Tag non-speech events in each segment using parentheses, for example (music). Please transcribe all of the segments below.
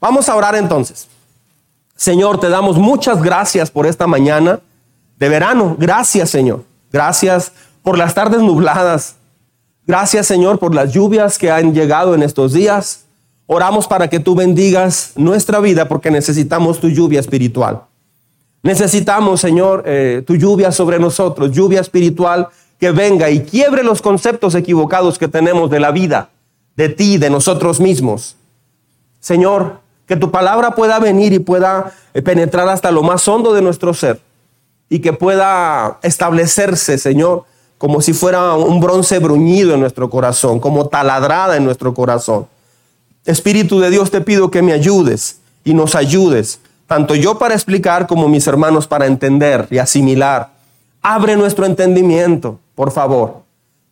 Vamos a orar entonces. Señor, te damos muchas gracias por esta mañana de verano. Gracias, Señor. Gracias por las tardes nubladas. Gracias, Señor, por las lluvias que han llegado en estos días. Oramos para que tú bendigas nuestra vida porque necesitamos tu lluvia espiritual. Necesitamos, Señor, eh, tu lluvia sobre nosotros, lluvia espiritual que venga y quiebre los conceptos equivocados que tenemos de la vida, de ti, de nosotros mismos. Señor, que tu palabra pueda venir y pueda eh, penetrar hasta lo más hondo de nuestro ser y que pueda establecerse, Señor, como si fuera un bronce bruñido en nuestro corazón, como taladrada en nuestro corazón. Espíritu de Dios, te pido que me ayudes y nos ayudes, tanto yo para explicar como mis hermanos para entender y asimilar. Abre nuestro entendimiento, por favor.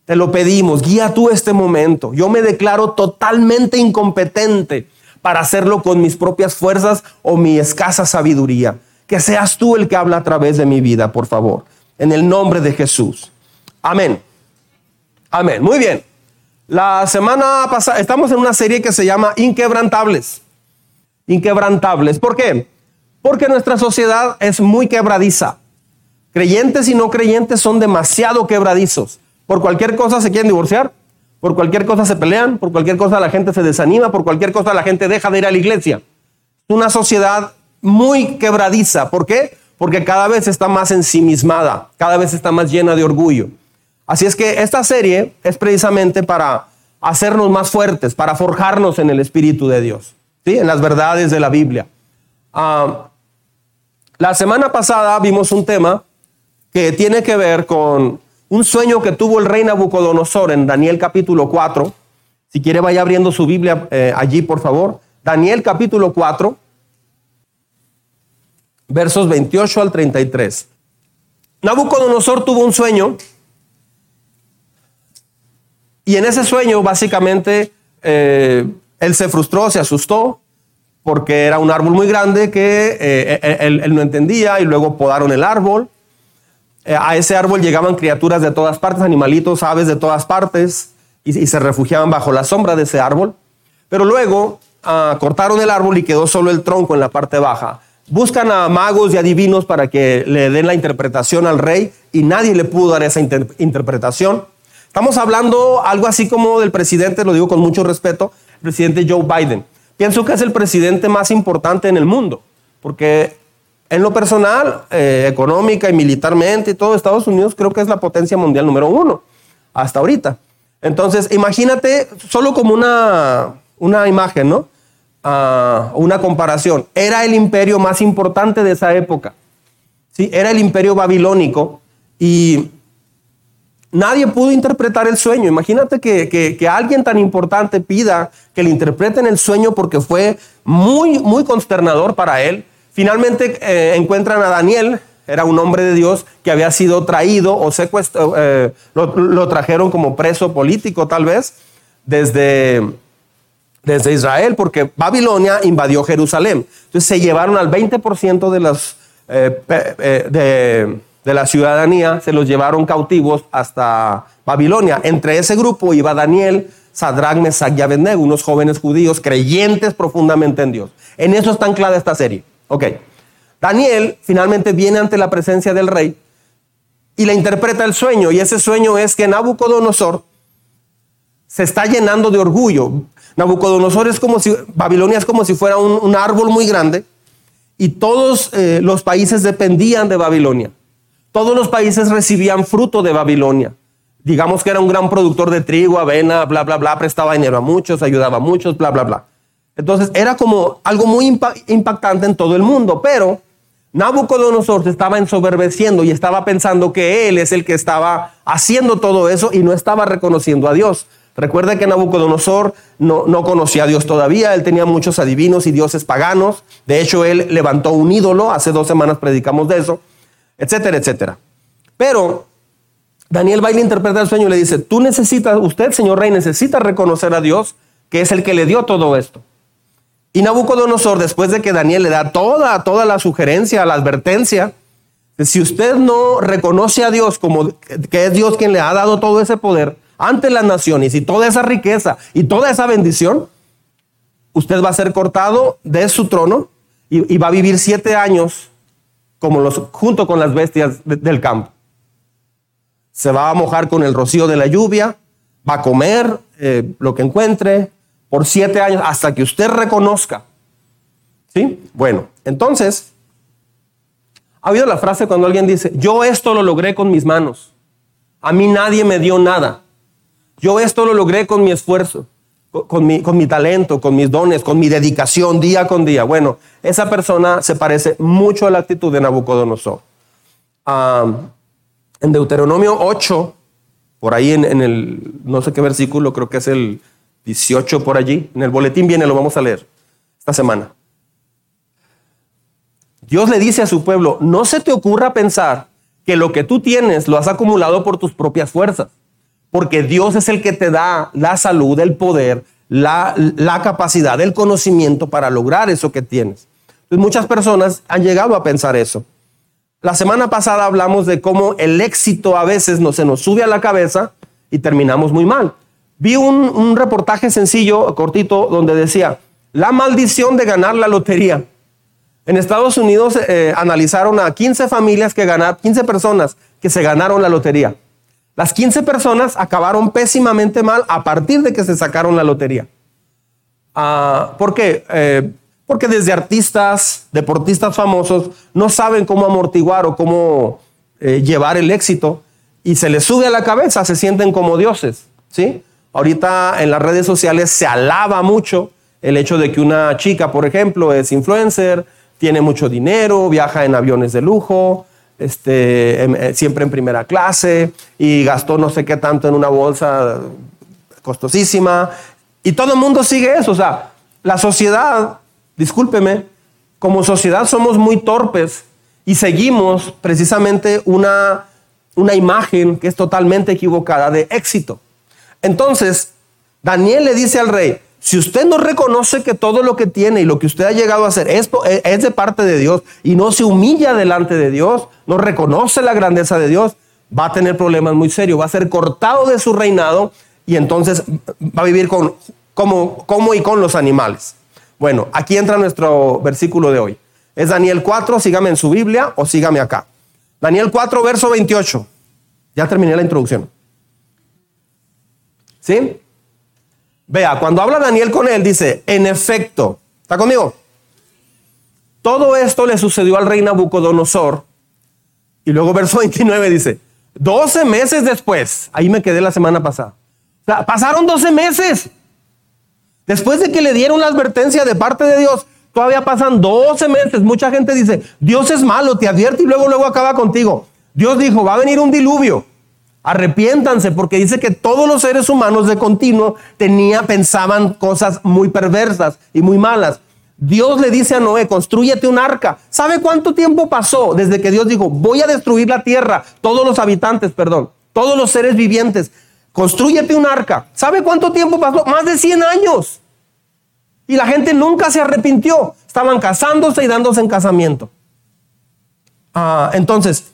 Te lo pedimos, guía tú este momento. Yo me declaro totalmente incompetente para hacerlo con mis propias fuerzas o mi escasa sabiduría. Que seas tú el que habla a través de mi vida, por favor. En el nombre de Jesús. Amén. Amén. Muy bien. La semana pasada estamos en una serie que se llama Inquebrantables. Inquebrantables. ¿Por qué? Porque nuestra sociedad es muy quebradiza. Creyentes y no creyentes son demasiado quebradizos. Por cualquier cosa se quieren divorciar, por cualquier cosa se pelean, por cualquier cosa la gente se desanima, por cualquier cosa la gente deja de ir a la iglesia. Es una sociedad muy quebradiza. ¿Por qué? Porque cada vez está más ensimismada, cada vez está más llena de orgullo. Así es que esta serie es precisamente para hacernos más fuertes, para forjarnos en el Espíritu de Dios, ¿sí? en las verdades de la Biblia. Ah, la semana pasada vimos un tema que tiene que ver con un sueño que tuvo el rey Nabucodonosor en Daniel capítulo 4. Si quiere vaya abriendo su Biblia eh, allí, por favor. Daniel capítulo 4, versos 28 al 33. Nabucodonosor tuvo un sueño y en ese sueño básicamente eh, él se frustró, se asustó porque era un árbol muy grande que eh, él no entendía y luego podaron el árbol a ese árbol llegaban criaturas de todas partes, animalitos, aves de todas partes, y, se refugiaban bajo la sombra de ese árbol. Pero luego ah, cortaron el árbol y quedó solo el tronco en la parte baja. Buscan a magos y adivinos para que le den la interpretación al rey y nadie le pudo dar esa interpretación. Estamos hablando algo así como del presidente, lo digo con mucho respeto, el presidente Joe Biden. Pienso que es el presidente más importante en el mundo, porque en lo personal, eh, económica y militarmente todo, Estados Unidos creo que es la potencia mundial número uno hasta ahorita. Entonces, imagínate solo como una, una imagen, ¿no? Ah, una comparación. Era el imperio más importante de esa época. ¿sí? Era el imperio babilónico y nadie pudo interpretar el sueño. Imagínate que, que, que, alguien tan importante pida que le interpreten el sueño porque fue muy, muy consternador para él. Finalmente eh, encuentran a Daniel, era un hombre de Dios que había sido traído o secuestrado, eh, lo, trajeron como preso político tal vez desde, desde Israel, porque Babilonia invadió Jerusalén. Entonces se llevaron al 20% de, las, eh, de, de la ciudadanía, se los llevaron cautivos hasta Babilonia. Entre ese grupo iba Daniel, Sadrach, Mesach y Abednego, unos jóvenes judíos creyentes profundamente en Dios. En eso está anclada esta serie. Ok. Daniel finalmente viene ante la presencia del rey y le interpreta el sueño. Y ese sueño es que Nabucodonosor se está llenando de orgullo. Nabucodonosor es como si, Babilonia es como si fuera un, árbol muy grande y todos eh, los países dependían de Babilonia. Todos los países recibían fruto de Babilonia. Digamos que era un gran productor de trigo, avena, bla, bla, bla, prestaba dinero a muchos, ayudaba a muchos, bla, bla, bla. Entonces era como algo muy impactante en todo el mundo, pero Nabucodonosor se estaba ensoberbeciendo y estaba pensando que él es el que estaba haciendo todo eso y no estaba reconociendo a Dios. Recuerda que Nabucodonosor no, no conocía a Dios todavía, él tenía muchos adivinos y dioses paganos. De hecho, él levantó un ídolo, hace dos semanas predicamos de eso, etcétera, etcétera. Pero Daniel va y le interpreta el sueño y le dice, tú necesitas, usted, señor rey, necesita reconocer a Dios, que es el que le dio todo esto. Y Nabucodonosor, después de que Daniel le da toda, toda la sugerencia, la advertencia, si usted no reconoce a Dios como que es Dios quien le ha dado todo ese poder ante las naciones y toda esa riqueza y toda esa bendición, usted va a ser cortado de su trono y, va a vivir siete años como los, junto con las bestias del campo. Se va a mojar con el rocío de la lluvia, va a comer eh, lo que encuentre por siete años hasta que usted reconozca. ¿Sí? Bueno, entonces, ha habido la frase cuando alguien dice, yo esto lo logré con mis manos. A mí nadie me dio nada. Yo esto lo logré con mi esfuerzo, con mi, con mi talento, con mis dones, con mi dedicación día con día. Bueno, esa persona se parece mucho a la actitud de Nabucodonosor. en Deuteronomio 8, por ahí en, en, el, no sé qué versículo, creo que es el 18 por allí, en el boletín viene, lo vamos a leer esta semana. Dios le dice a su pueblo, no se te ocurra pensar que lo que tú tienes lo has acumulado por tus propias fuerzas, porque Dios es el que te da la salud, el poder, la, la capacidad, el conocimiento para lograr eso que tienes. Entonces, muchas personas han llegado a pensar eso. La semana pasada hablamos de cómo el éxito a veces no, se nos sube a la cabeza y terminamos muy mal. Vi un, reportaje sencillo, cortito, donde decía, la maldición de ganar la lotería. En Estados Unidos eh, analizaron a 15 familias que ganaron, 15 personas que se ganaron la lotería. Las 15 personas acabaron pésimamente mal a partir de que se sacaron la lotería. Ah, ¿Por qué? Eh, porque desde artistas, deportistas famosos, no saben cómo amortiguar o cómo eh, llevar el éxito y se les sube a la cabeza, se sienten como dioses. ¿sí? Ahorita en las redes sociales se alaba mucho el hecho de que una chica, por ejemplo, es influencer, tiene mucho dinero, viaja en aviones de lujo, este, em, eh, siempre en primera clase y gastó no sé qué tanto en una bolsa costosísima. Y todo el mundo sigue eso. O sea, la sociedad, discúlpeme, como sociedad somos muy torpes y seguimos precisamente una, una imagen que es totalmente equivocada de éxito. Entonces, Daniel le dice al rey, si usted no reconoce que todo lo que tiene y lo que usted ha llegado a hacer es, es de parte de Dios y no se humilla delante de Dios, no reconoce la grandeza de Dios, va a tener problemas muy serios, va a ser cortado de su reinado y entonces va a vivir con, como, como y con los animales. Bueno, aquí entra nuestro versículo de hoy. Es Daniel 4, sígame en su Biblia o sígame acá. Daniel 4, verso 28. Ya terminé la introducción. ¿Sí? Vea, cuando habla Daniel con él, dice, en efecto, ¿está conmigo? Todo esto le sucedió al rey Nabucodonosor. Y luego verso (laughs) 29 dice, 12 meses después, ahí me quedé la semana pasada. Pasaron 12 meses. Después de que le dieron la advertencia de parte de Dios, todavía pasan 12 meses. Mucha gente dice, Dios es malo, te advierte y luego, luego acaba contigo. Dios dijo, va a venir un diluvio. Arrepiéntanse porque dice que todos los seres humanos de continuo tenía, pensaban cosas muy perversas y muy malas. Dios le dice a Noé, construyete un arca. ¿Sabe cuánto tiempo pasó desde que Dios dijo, voy a destruir la tierra, todos los habitantes, perdón, todos los seres vivientes? Construyete un arca. ¿Sabe cuánto tiempo pasó? Más de 100 años. Y la gente nunca se arrepintió. Estaban casándose y dándose en casamiento. Ah, entonces,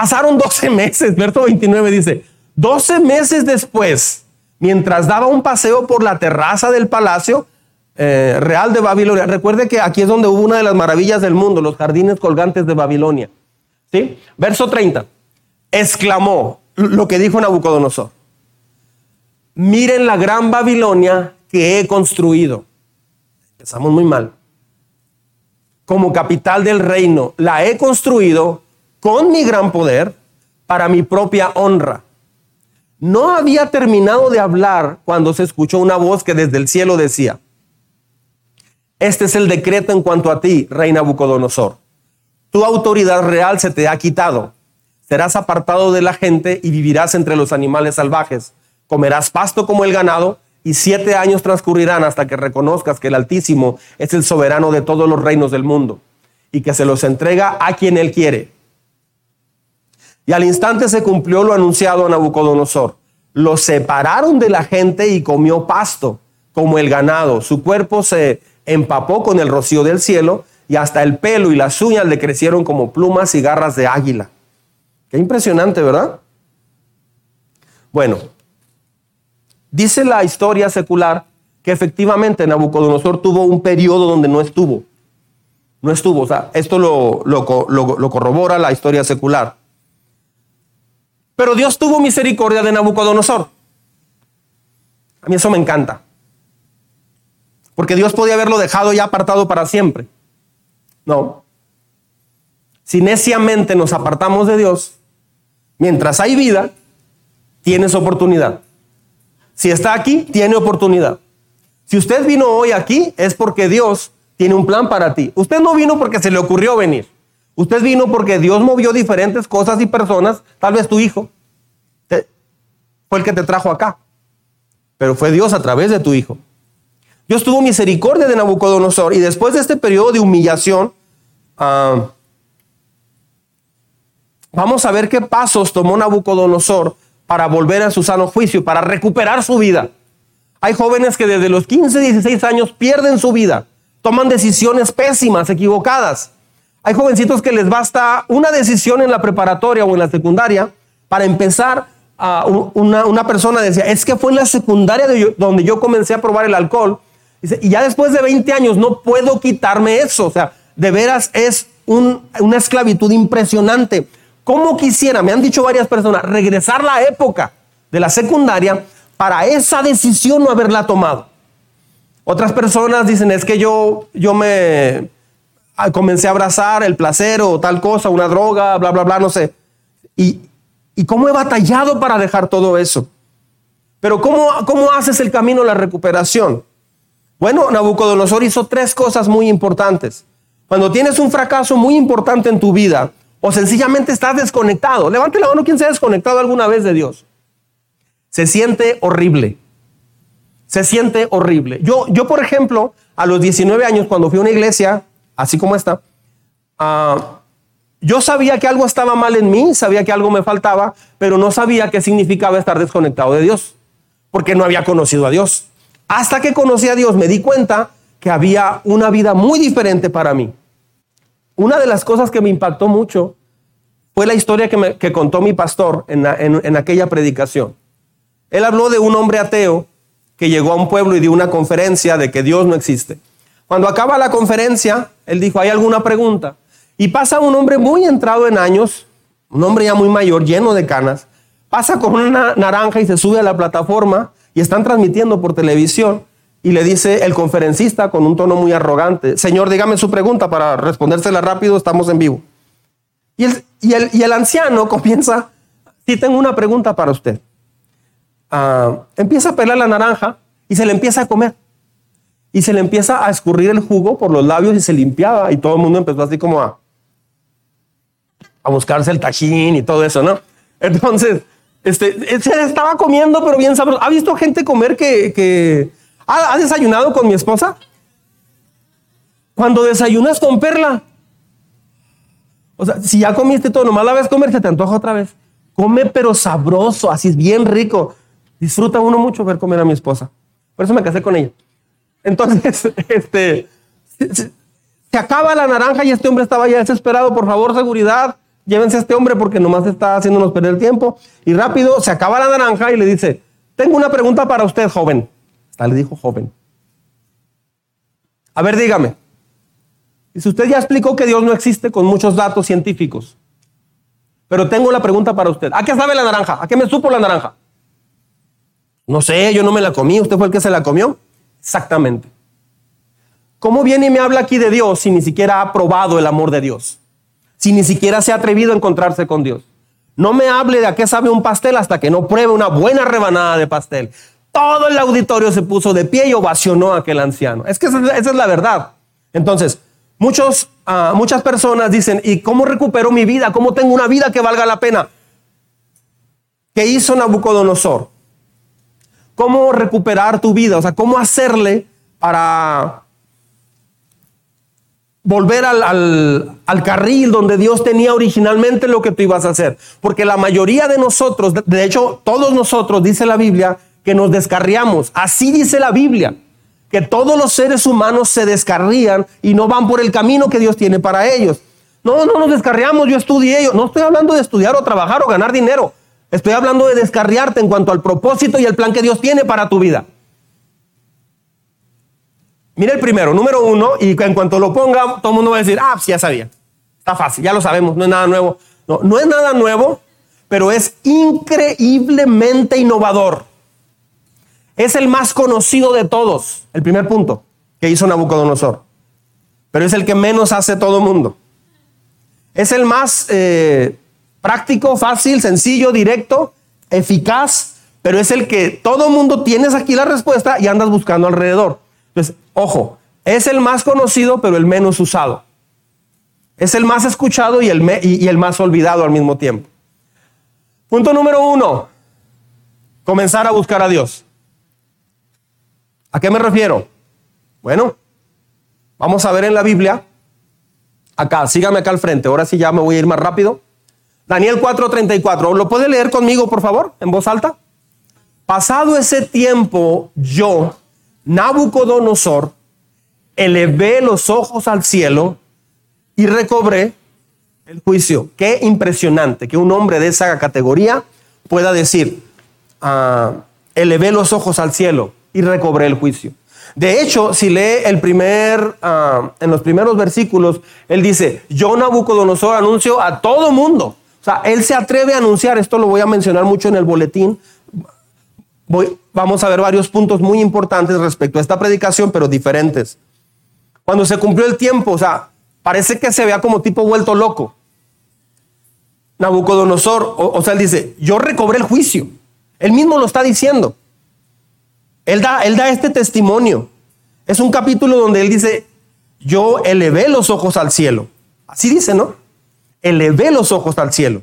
Pasaron 12 meses, verso 29 dice, 12 meses después, mientras daba un paseo por la terraza del palacio eh, real de Babilonia, recuerde que aquí es donde hubo una de las maravillas del mundo, los jardines colgantes de Babilonia. ¿Sí? Verso 30, exclamó lo que dijo Nabucodonosor. Miren la gran Babilonia que he construido. Empezamos muy mal. Como capital del reino, la he construido con mi gran poder para mi propia honra. No había terminado de hablar cuando se escuchó una voz que desde el cielo decía, este es el decreto en cuanto a ti, rey Nabucodonosor. Tu autoridad real se te ha quitado. Serás apartado de la gente y vivirás entre los animales salvajes. Comerás pasto como el ganado y siete años transcurrirán hasta que reconozcas que el Altísimo es el soberano de todos los reinos del mundo y que se los entrega a quien él quiere y al instante se cumplió lo anunciado a Nabucodonosor. Lo separaron de la gente y comió pasto como el ganado. Su cuerpo se empapó con el rocío del cielo y hasta el pelo y las uñas le crecieron como plumas y garras de águila. Qué impresionante, ¿verdad? Bueno, dice la historia secular que efectivamente Nabucodonosor tuvo un periodo donde no estuvo. No estuvo. O sea, esto lo, lo, lo corrobora la historia secular. Pero Dios tuvo misericordia de Nabucodonosor. A mí eso me encanta. Porque Dios podía haberlo dejado ya apartado para siempre. No. Si neciamente nos apartamos de Dios, mientras hay vida, tienes oportunidad. Si está aquí, tiene oportunidad. Si usted vino hoy aquí, es porque Dios tiene un plan para ti. Usted no vino porque se le ocurrió venir. Usted vino porque Dios movió diferentes cosas y personas, tal vez tu hijo. Fue el que te trajo acá. Pero fue Dios a través de tu hijo. Dios tuvo misericordia de Nabucodonosor y después de este periodo de humillación, ah, vamos a ver qué pasos tomó Nabucodonosor para volver a su sano juicio, para recuperar su vida. Hay jóvenes que desde los 15, 16 años pierden su vida, toman decisiones pésimas, equivocadas. Hay jovencitos que les basta una decisión en la preparatoria o en la secundaria para empezar a una, persona decía, es que fue en la secundaria donde yo comencé a probar el alcohol. y ya después de 20 años no puedo quitarme eso. O sea, de veras es una esclavitud impresionante. ¿Cómo quisiera, me han dicho varias personas, regresar la época de la secundaria para esa decisión no haberla tomado? Otras personas dicen, es que yo, yo me comencé a abrazar el placer o tal cosa, una droga, bla, bla, bla, no sé. Y, y cómo he batallado para dejar todo eso. Pero ¿cómo, cómo haces el camino a la recuperación? Bueno, Nabucodonosor hizo tres cosas muy importantes. Cuando tienes un fracaso muy importante en tu vida, o sencillamente estás desconectado. Levante la mano quien se ha desconectado alguna vez de Dios. Se siente horrible. Se siente horrible. Yo, yo por ejemplo, a los 19 años, cuando fui a una iglesia, así como esta, ah, yo sabía que algo estaba mal en mí, sabía que algo me faltaba, pero no sabía qué significaba estar desconectado de Dios, porque no había conocido a Dios. Hasta que conocí a Dios me di cuenta que había una vida muy diferente para mí una de las cosas que me impactó mucho fue la historia que, me, contó mi pastor en, aquella predicación. Él habló de un hombre ateo que llegó a un pueblo y dio una conferencia de que Dios no existe. Cuando acaba la conferencia, él dijo, ¿hay alguna pregunta? Y pasa un hombre muy entrado en años, un hombre ya muy mayor, lleno de canas, pasa con una naranja y se sube a la plataforma y están transmitiendo por televisión y le dice el conferencista con un tono muy arrogante, Señor, dígame su pregunta para respondérsela rápido, estamos en vivo. Y el, anciano (laughs) comienza, sí tengo una pregunta para usted. Ah, empieza a pelar la naranja y se le empieza a comer. Y se le empieza a escurrir el jugo por los labios y se limpiaba y todo el mundo empezó así como a, a buscarse el tajín y todo eso, ¿no? Entonces, este, se estaba comiendo, pero bien sabroso. ¿Ha visto gente comer que, que ¿Has desayunado con mi esposa? Cuando desayunas con Perla. O sea, si ya comiste todo, nomás la ves comer, se te antoja otra vez. Come pero sabroso, así es bien rico. Disfruta uno mucho ver comer a mi esposa. Por eso me casé con ella. Entonces, (laughs) este, se, acaba la naranja y este hombre estaba ya desesperado. Por favor, seguridad, llévense a este hombre porque nomás está haciéndonos perder el tiempo. Y rápido se acaba la naranja y le dice, tengo una pregunta para usted, joven le dijo joven. A ver, dígame. si usted ya explicó que Dios no existe con muchos datos científicos. Pero tengo la pregunta para usted. ¿A qué sabe la naranja? ¿A qué me supo la naranja? No sé, yo no me la comí. ¿Usted fue el que se la comió? Exactamente. ¿Cómo viene y me habla aquí de Dios si ni siquiera ha probado el amor de Dios? Si ni siquiera se ha atrevido a encontrarse con Dios. No me hable de a qué sabe un pastel hasta que no pruebe una buena rebanada de pastel. Todo el auditorio se puso de pie y ovacionó a aquel anciano. Es que esa, es la verdad. Entonces, muchos, ah, muchas personas dicen, ¿y cómo recupero mi vida? ¿Cómo tengo una vida que valga la pena? ¿Qué hizo Nabucodonosor? ¿Cómo recuperar tu vida? O sea, ¿cómo hacerle para volver al, al, carril donde Dios tenía originalmente lo que tú ibas a hacer? Porque la mayoría de nosotros, de hecho, todos nosotros, dice la Biblia, que nos descarriamos. Así dice la Biblia, que todos los seres humanos se descarrían y no van por el camino que Dios tiene para ellos. No, no nos descarriamos, yo estudié, yo no estoy hablando de estudiar o trabajar o ganar dinero. Estoy hablando de descarriarte en cuanto al propósito y el plan que Dios tiene para tu vida. Mira el primero, número uno, y en cuanto lo ponga, todo el mundo va a decir, ah, sí, ya sabía. Está fácil, ya lo sabemos, no es nada nuevo. No, no es nada nuevo, pero es increíblemente innovador. Es el más conocido de todos, el primer punto que hizo Nabucodonosor. Pero es el que menos hace todo el mundo. Es el más eh, práctico, fácil, sencillo, directo, eficaz, pero es el que todo mundo tienes aquí la respuesta y andas buscando alrededor. Entonces, ojo, es el más conocido, pero el menos usado. Es el más escuchado y el, y el más olvidado al mismo tiempo. Punto número uno, comenzar a buscar a Dios. ¿A qué me refiero? Bueno, vamos a ver en la Biblia, acá, sígame acá al frente, ahora sí ya me voy a ir más rápido. Daniel 4:34, ¿lo puede leer conmigo, por favor, en voz alta? Pasado ese tiempo, yo, Nabucodonosor, elevé los ojos al cielo y recobré el juicio. Qué impresionante que un hombre de esa categoría pueda decir, uh, elevé los ojos al cielo y recobré el juicio. De hecho, si lee el primer, ah, en los primeros versículos, él dice, yo Nabucodonosor anuncio a todo mundo. O sea, él se atreve a anunciar, esto lo voy a mencionar mucho en el boletín. Vamos a ver varios puntos muy importantes respecto a esta predicación, pero diferentes. Cuando se cumplió el tiempo, o sea, parece que se vea como tipo vuelto loco. Nabucodonosor, o sea, él dice, yo recobré el juicio. Él mismo lo está diciendo. Él da, él da este testimonio. Es un capítulo donde él dice, yo elevé los ojos al cielo. Así dice, ¿no? Elevé los ojos al cielo.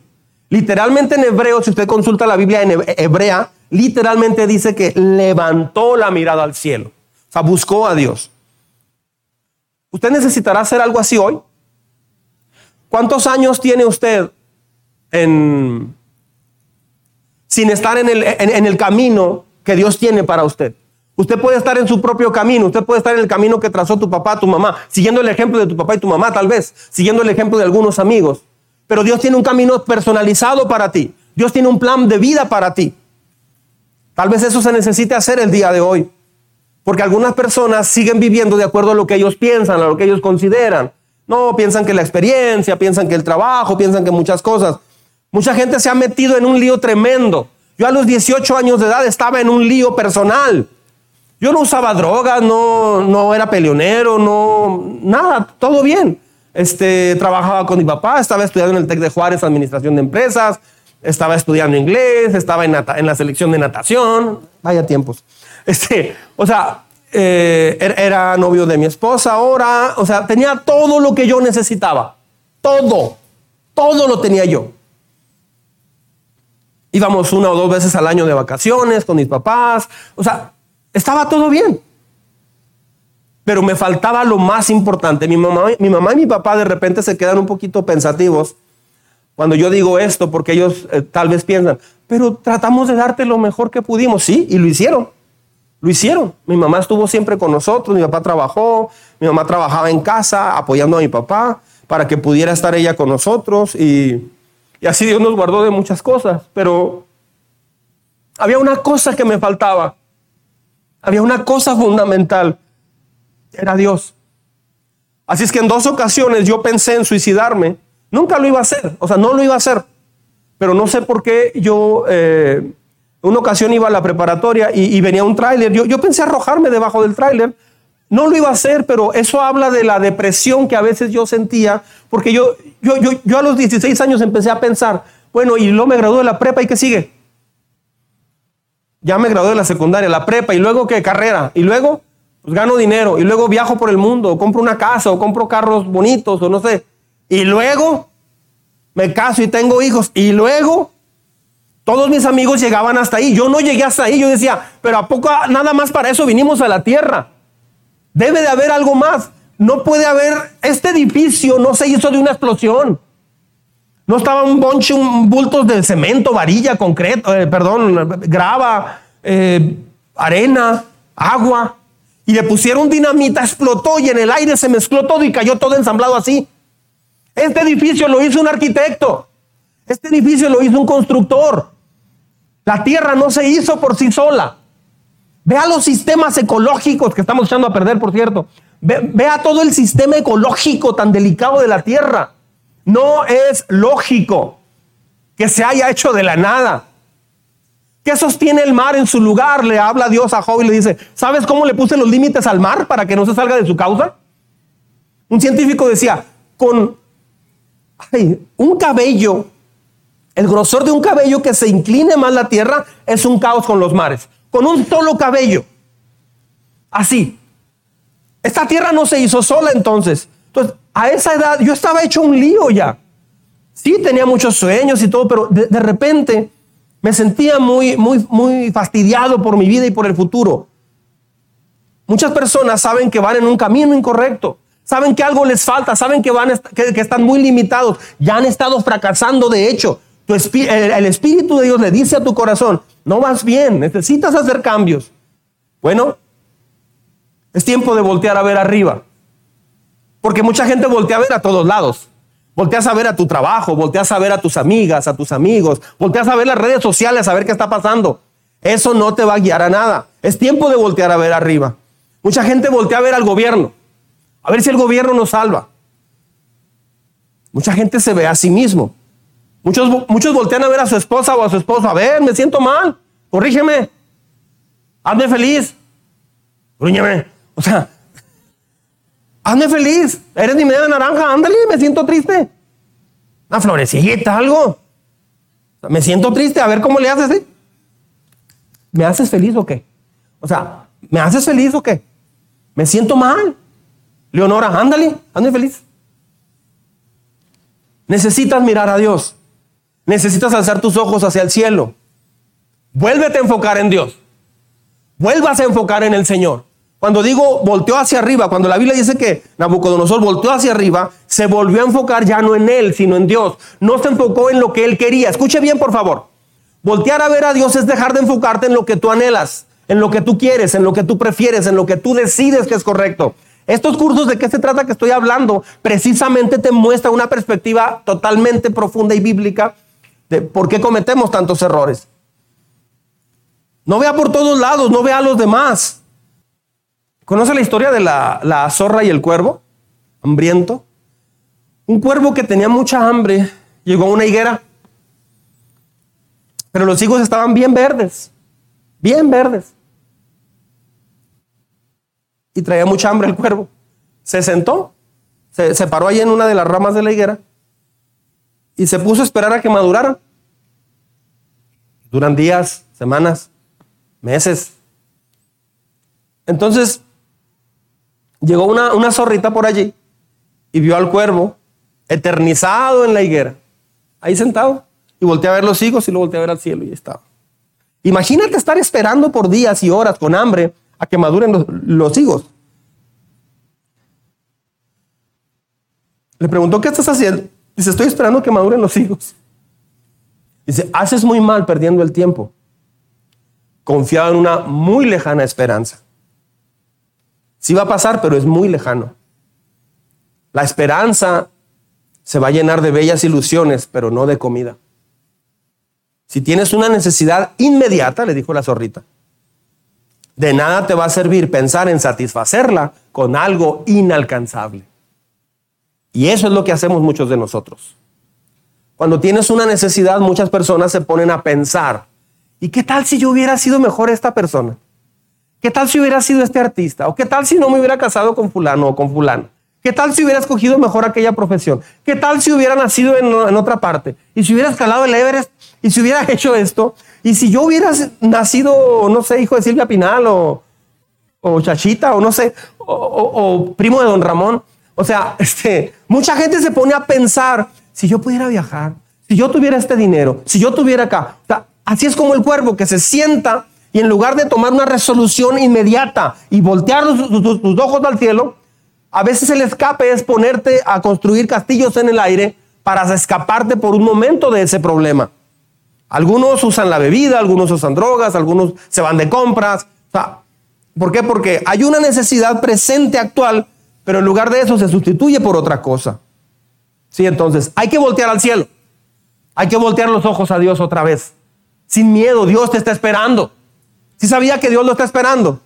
Literalmente en hebreo, si usted consulta la Biblia en hebrea, literalmente dice que levantó la mirada al cielo. O sea, buscó a Dios. ¿Usted necesitará hacer algo así hoy? ¿Cuántos años tiene usted en, sin estar en el, en el camino que Dios tiene para usted. Usted puede estar en su propio camino, usted puede estar en el camino que trazó tu papá, tu mamá, siguiendo el ejemplo de tu papá y tu mamá tal vez, siguiendo el ejemplo de algunos amigos. Pero Dios tiene un camino personalizado para ti. Dios tiene un plan de vida para ti. Tal vez eso se necesite hacer el día de hoy. Porque algunas personas siguen viviendo de acuerdo a lo que ellos piensan, a lo que ellos consideran. No, piensan que la experiencia, piensan que el trabajo, piensan que muchas cosas. Mucha gente se ha metido en un lío tremendo yo a los 18 años de edad estaba en un lío personal. Yo no usaba drogas, no, no era peleonero, no, nada, todo bien. Este, trabajaba con mi papá, estaba estudiando en el TEC de Juárez, Administración de Empresas, estaba estudiando inglés, estaba en, la selección de natación, vaya tiempos. (laughs) Este, o sea, eh, er, era novio de mi esposa ahora, o sea, tenía todo lo que yo necesitaba, todo, todo lo tenía yo. Íbamos una o dos veces al año de vacaciones con mis papás. O sea, estaba todo bien. Pero me faltaba lo más importante. Mi mamá, mi mamá y mi papá de repente se quedan un poquito pensativos cuando yo digo esto, porque ellos eh, tal vez piensan, pero tratamos de darte lo mejor que pudimos. Sí, y lo hicieron. Lo hicieron. Mi mamá estuvo siempre con nosotros, mi papá trabajó, mi mamá trabajaba en casa apoyando a mi papá para que pudiera estar ella con nosotros y y así Dios nos guardó de muchas cosas, pero había una cosa que me faltaba. Había una cosa fundamental. Era Dios. Así es que en dos ocasiones yo pensé en suicidarme. Nunca lo iba a hacer. O sea, no lo iba a hacer. Pero no sé por qué yo... Eh, una ocasión iba a la preparatoria y, venía un tráiler. Yo, yo pensé arrojarme debajo del tráiler no lo iba a hacer, pero eso habla de la depresión que a veces yo sentía, porque yo, yo, yo, yo a los 16 años empecé a pensar, bueno, y luego me gradué de la prepa y qué sigue. Ya me gradué de la secundaria, la prepa, y luego qué carrera, y luego pues gano dinero, y luego viajo por el mundo, o compro una casa, o compro carros bonitos, o no sé. Y luego me caso y tengo hijos, y luego todos mis amigos llegaban hasta ahí. Yo no llegué hasta ahí, yo decía, pero ¿a poco nada más para eso vinimos a la tierra? Debe de haber algo más. No puede haber, este edificio no se hizo de una explosión. No estaba un bonche, un bultos de cemento, varilla, concreto, eh, perdón, grava, eh, arena, agua. Y le pusieron dinamita, explotó y en el aire se mezcló todo y cayó todo ensamblado así. Este edificio lo hizo un arquitecto. Este edificio lo hizo un constructor. La tierra no se hizo por sí sola. Vea los sistemas ecológicos que estamos echando a perder, por cierto. vea todo el sistema ecológico tan delicado de la tierra. No es lógico que se haya hecho de la nada. ¿Qué sostiene el mar en su lugar? Le habla Dios a Job y le dice, ¿sabes cómo le puse los límites al mar para que no se salga de su causa? Un científico decía, con un cabello, el grosor de un cabello que se incline más la tierra es un caos con los mares. Con un solo cabello. Así. Esta tierra no se hizo sola entonces. Entonces, a esa edad yo estaba hecho un lío ya. Sí, tenía muchos sueños y todo, pero de, de repente me sentía muy, muy, muy fastidiado por mi vida y por el futuro. Muchas personas saben que van en un camino incorrecto. Saben que algo les falta, saben que, van, que, están muy limitados, ya han estado fracasando de hecho. el, Espíritu de Dios le dice a tu corazón, no vas bien, necesitas hacer cambios. Bueno, es tiempo de voltear a ver arriba. Porque mucha gente voltea a ver a todos lados. Volteas a ver a tu trabajo, volteas a ver a tus amigas, a tus amigos, volteas a ver las redes sociales, a ver qué está pasando. Eso no te va a guiar a nada. Es tiempo de voltear a ver arriba. Mucha gente voltea a ver al gobierno. A ver si el gobierno nos salva. Mucha gente se ve a sí mismo. Muchos, muchos voltean a ver a su esposa o a su esposo. A ver, me siento mal. Corrígeme. Hazme feliz. Gruñeme. O sea, hazme feliz. Eres mi media naranja. Ándale, me siento triste. Una florecillita, algo. Me siento triste. A ver cómo le haces. ¿eh? ¿Me haces feliz o qué? O sea, ¿me haces feliz o qué? Me siento mal. Leonora, ándale, ande feliz. Necesitas mirar a Dios. Necesitas alzar tus ojos hacia el cielo. Vuélvete a enfocar en Dios. Vuelvas a enfocar en el Señor. Cuando digo volteó hacia arriba, cuando la Biblia dice que Nabucodonosor volteó hacia arriba, se volvió a enfocar ya no en él, sino en Dios. No se enfocó en lo que él quería. Escuche bien, por favor. Voltear a ver a Dios es dejar de enfocarte en lo que tú anhelas, en lo que tú quieres, en lo que tú prefieres, en lo que tú decides que es correcto. Estos cursos de qué se trata que estoy hablando precisamente te muestra una perspectiva totalmente profunda y bíblica de por qué cometemos tantos errores. No vea por todos lados, no vea a los demás. ¿Conoce la historia de la, zorra y el cuervo? Hambriento. Un cuervo que tenía mucha hambre llegó a una higuera, pero los higos estaban bien verdes, bien verdes y traía mucha hambre el cuervo. Se sentó, se, paró ahí en una de las ramas de la higuera y se puso a esperar a que madurara. Duran días, semanas, meses. Entonces, llegó una, una zorrita por allí y vio al cuervo eternizado en la higuera, ahí sentado, y volteó a ver los higos y lo volteó a ver al cielo y estaba. Imagínate estar esperando por días y horas con hambre a que maduren los, higos. Le preguntó, ¿qué estás haciendo? Dice, estoy esperando que maduren los higos. Dice, haces muy mal perdiendo el tiempo. Confiado en una muy lejana esperanza. Sí va a pasar, pero es muy lejano. La esperanza se va a llenar de bellas ilusiones, pero no de comida. Si tienes una necesidad inmediata, le dijo la zorrita, de nada te va a servir pensar en satisfacerla con algo inalcanzable. Y eso es lo que hacemos muchos de nosotros. Cuando tienes una necesidad, muchas personas se ponen a pensar, ¿y qué tal si yo hubiera sido mejor esta persona? ¿Qué tal si hubiera sido este artista? ¿O qué tal si no me hubiera casado con fulano o con fulano? ¿Qué tal si hubiera escogido mejor aquella profesión? ¿Qué tal si hubiera nacido en, otra parte? ¿Y si hubiera escalado el Everest? ¿Y si hubiera (laughs) hecho esto? Y si yo hubiera nacido, no sé, hijo de Silvia Pinal o, Chachita o no sé, o, primo de don Ramón, o sea, (laughs) este, mucha gente se pone a pensar, si yo pudiera viajar, si yo tuviera este dinero, si yo tuviera acá, así es como el cuervo que se sienta y en lugar de tomar una resolución inmediata y voltear tus ojos al cielo, a veces el escape es ponerte a construir castillos en el aire para escaparte por un momento de ese problema. Algunos usan la bebida, algunos usan drogas, algunos se van de compras. ¿Por qué? Porque hay una necesidad presente actual, pero en lugar de eso se sustituye por otra cosa. Sí, entonces hay que voltear al cielo. Hay que voltear los ojos a Dios otra vez. Sin miedo, Dios te está esperando. Si sabía que Dios lo está esperando.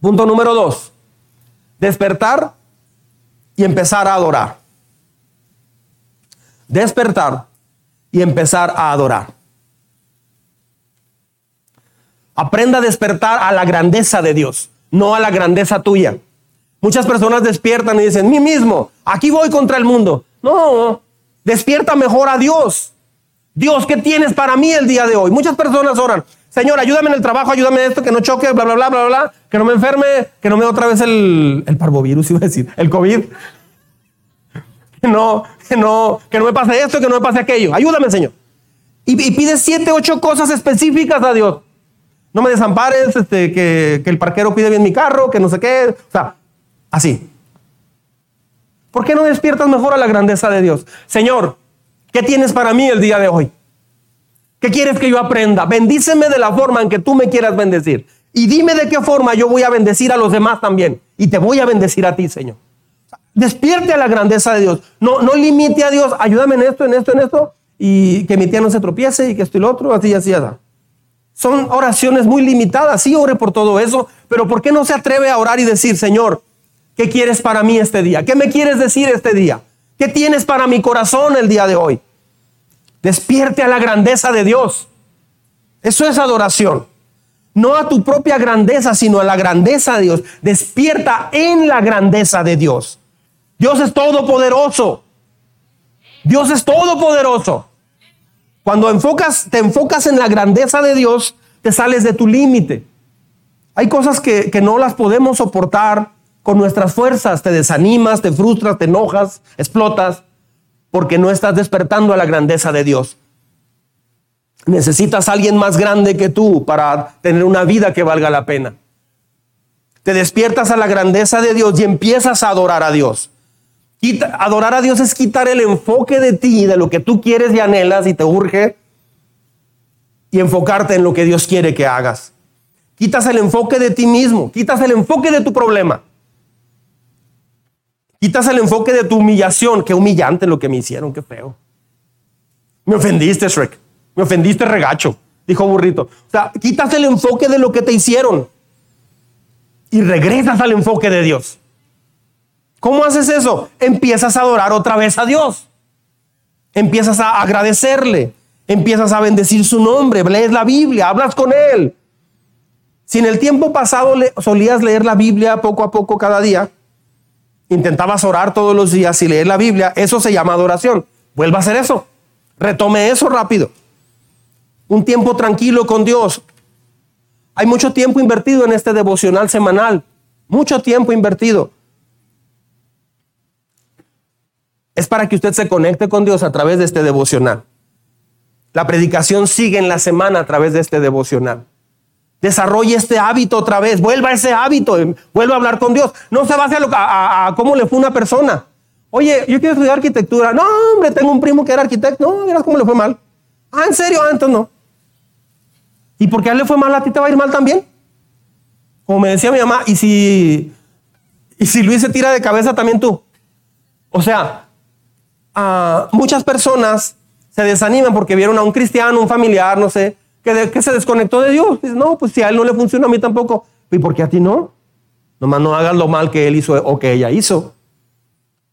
Punto número dos. Despertar y empezar a adorar. Despertar y empezar a adorar. Aprenda a despertar a la grandeza de Dios, no a la grandeza tuya. Muchas personas despiertan y dicen, mí mismo, aquí voy contra el mundo. No, despierta mejor a Dios. Dios, ¿qué tienes para mí el día de hoy? Muchas personas oran, Señor, ayúdame en el trabajo, ayúdame en esto, que no choque, bla, bla, bla, bla, bla, que no me enferme, que no me dé otra vez el, el parvovirus, (laughs) iba a decir, el COVID. Que no, que no, que no me pase esto, que no me pase aquello. Ayúdame, Señor. Y, pide siete, ocho cosas específicas a Dios. No me desampares, este, que, que el parquero cuide bien mi carro, que no sé qué. O sea, así. ¿Por qué no despiertas mejor a la grandeza de Dios? Señor, ¿qué tienes para mí el día de hoy? ¿Qué quieres que yo aprenda? Bendíceme de la forma en que tú me quieras bendecir. Y dime de qué forma yo voy a bendecir a los demás también. Y te voy a bendecir a ti, Señor. Despierte a la grandeza de Dios. No, no limite a Dios. Ayúdame en esto, en esto, en esto. Y que mi tía no se tropiece y que esto y lo otro, así, así, así. Son oraciones muy limitadas. Sí, ore por todo eso. Pero ¿por qué no se atreve a orar y decir, Señor, ¿qué quieres para mí este día? ¿Qué me quieres decir este día? ¿Qué tienes para mi corazón el día de hoy? Despierte a la grandeza de Dios. Eso es adoración. No a tu propia grandeza, sino a la grandeza de Dios. Despierta en la grandeza de Dios. Dios es todopoderoso. Dios es todopoderoso. Cuando enfocas, te enfocas en la grandeza de Dios, te sales de tu límite. Hay cosas que, que no las podemos soportar con nuestras fuerzas. Te desanimas, te frustras, te enojas, explotas porque no estás despertando a la grandeza de Dios. Necesitas a alguien más grande que tú para tener una vida que valga la pena. Te despiertas a la grandeza de Dios y empiezas a adorar a Dios. adorar a Dios es quitar el enfoque de ti, de lo que tú quieres y anhelas y te urge, y enfocarte en lo que Dios quiere que hagas. Quitas el enfoque de ti mismo, quitas el enfoque de tu problema. Quitas el enfoque de tu humillación. Qué humillante lo que me hicieron, qué feo. Me ofendiste, Shrek. Me ofendiste, regacho, dijo Burrito. O sea, quitas el enfoque de lo que te hicieron y regresas al enfoque de Dios. ¿Cómo haces eso? Empiezas a adorar otra vez a Dios. Empiezas a agradecerle. Empiezas a bendecir su nombre. Lees la Biblia, hablas con Él. Si en el tiempo pasado solías leer la Biblia poco a poco cada día, intentabas orar todos los días y leer la Biblia, eso se llama adoración. Vuelva a hacer eso. Retome eso rápido. Un tiempo tranquilo con Dios. Hay mucho tiempo invertido en este devocional semanal. Mucho tiempo invertido. Es para que usted se conecte con Dios a través de este devocional. La predicación sigue en la semana a través de este devocional. Desarrolle este hábito otra vez, vuelva a ese hábito, vuelva a hablar con Dios. No se base a, cómo le fue una persona. Oye, yo quiero estudiar arquitectura. No, hombre, tengo un primo que era arquitecto. No, mira cómo le fue mal. Ah, ¿en serio? Ah, entonces no. ¿Y porque a él le fue mal, a ti te va a ir mal también? Como me decía mi mamá, ¿y si, y si Luis se tira de cabeza también tú? O sea, muchas personas se desaniman porque vieron a un cristiano, un familiar, no sé, que, se desconectó de Dios. No, pues si a él no le funciona, a mí tampoco. ¿Y por qué a ti no? Nomás no hagas lo mal que él hizo o que ella hizo.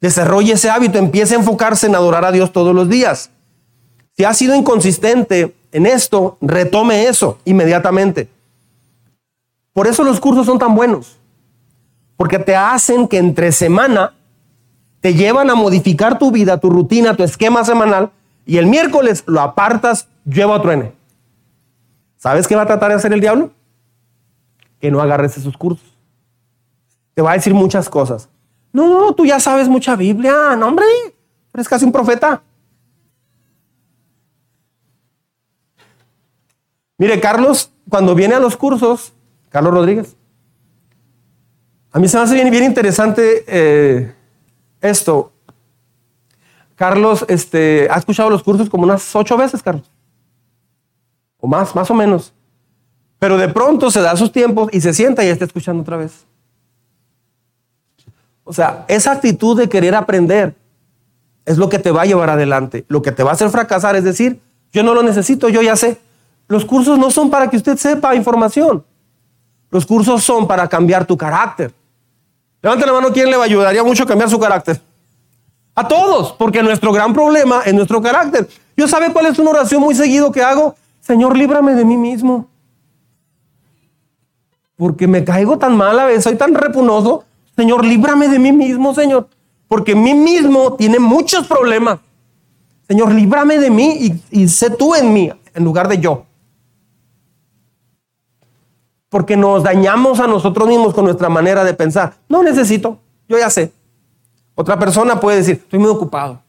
Desarrolle ese hábito, empiece a enfocarse en adorar a Dios todos los días. Si ha sido inconsistente en esto, retome eso inmediatamente. Por eso los cursos son tan buenos. Porque te hacen que entre semana te llevan a modificar tu vida, tu rutina, tu esquema semanal. Y el miércoles lo apartas, lleva a truene. ¿Sabes qué va a tratar de hacer el diablo? Que no agarres esos cursos. Te va a decir muchas cosas. No, tú ya sabes mucha Biblia. No, hombre, eres casi un profeta. Mire, Carlos, cuando viene a los cursos, Carlos Rodríguez, a mí se me hace bien, interesante eh, esto. Carlos, este, ha escuchado los cursos como unas ocho veces, Carlos o más, más o menos. Pero de pronto se da sus tiempos y se sienta y está escuchando otra vez. O sea, esa actitud de querer aprender es lo que te va a llevar adelante. Lo que te va a hacer fracasar es decir, yo no lo necesito, yo ya sé. Los cursos no son para que usted sepa información. Los cursos son para cambiar tu carácter. Levante la mano, ¿quién le ayudaría mucho a cambiar su carácter? A todos, porque nuestro gran problema es nuestro carácter. Yo sabe cuál es una oración muy seguido que hago. Señor, líbrame de mí mismo. Porque me caigo tan mal a veces, soy tan repunoso. Señor, líbrame de mí mismo, Señor. Porque mí mismo tiene muchos problemas. Señor, líbrame de mí y, sé tú en mí, en lugar de yo porque nos dañamos a nosotros mismos con nuestra manera de pensar. No necesito, yo ya sé. Otra persona puede decir, estoy muy ocupado.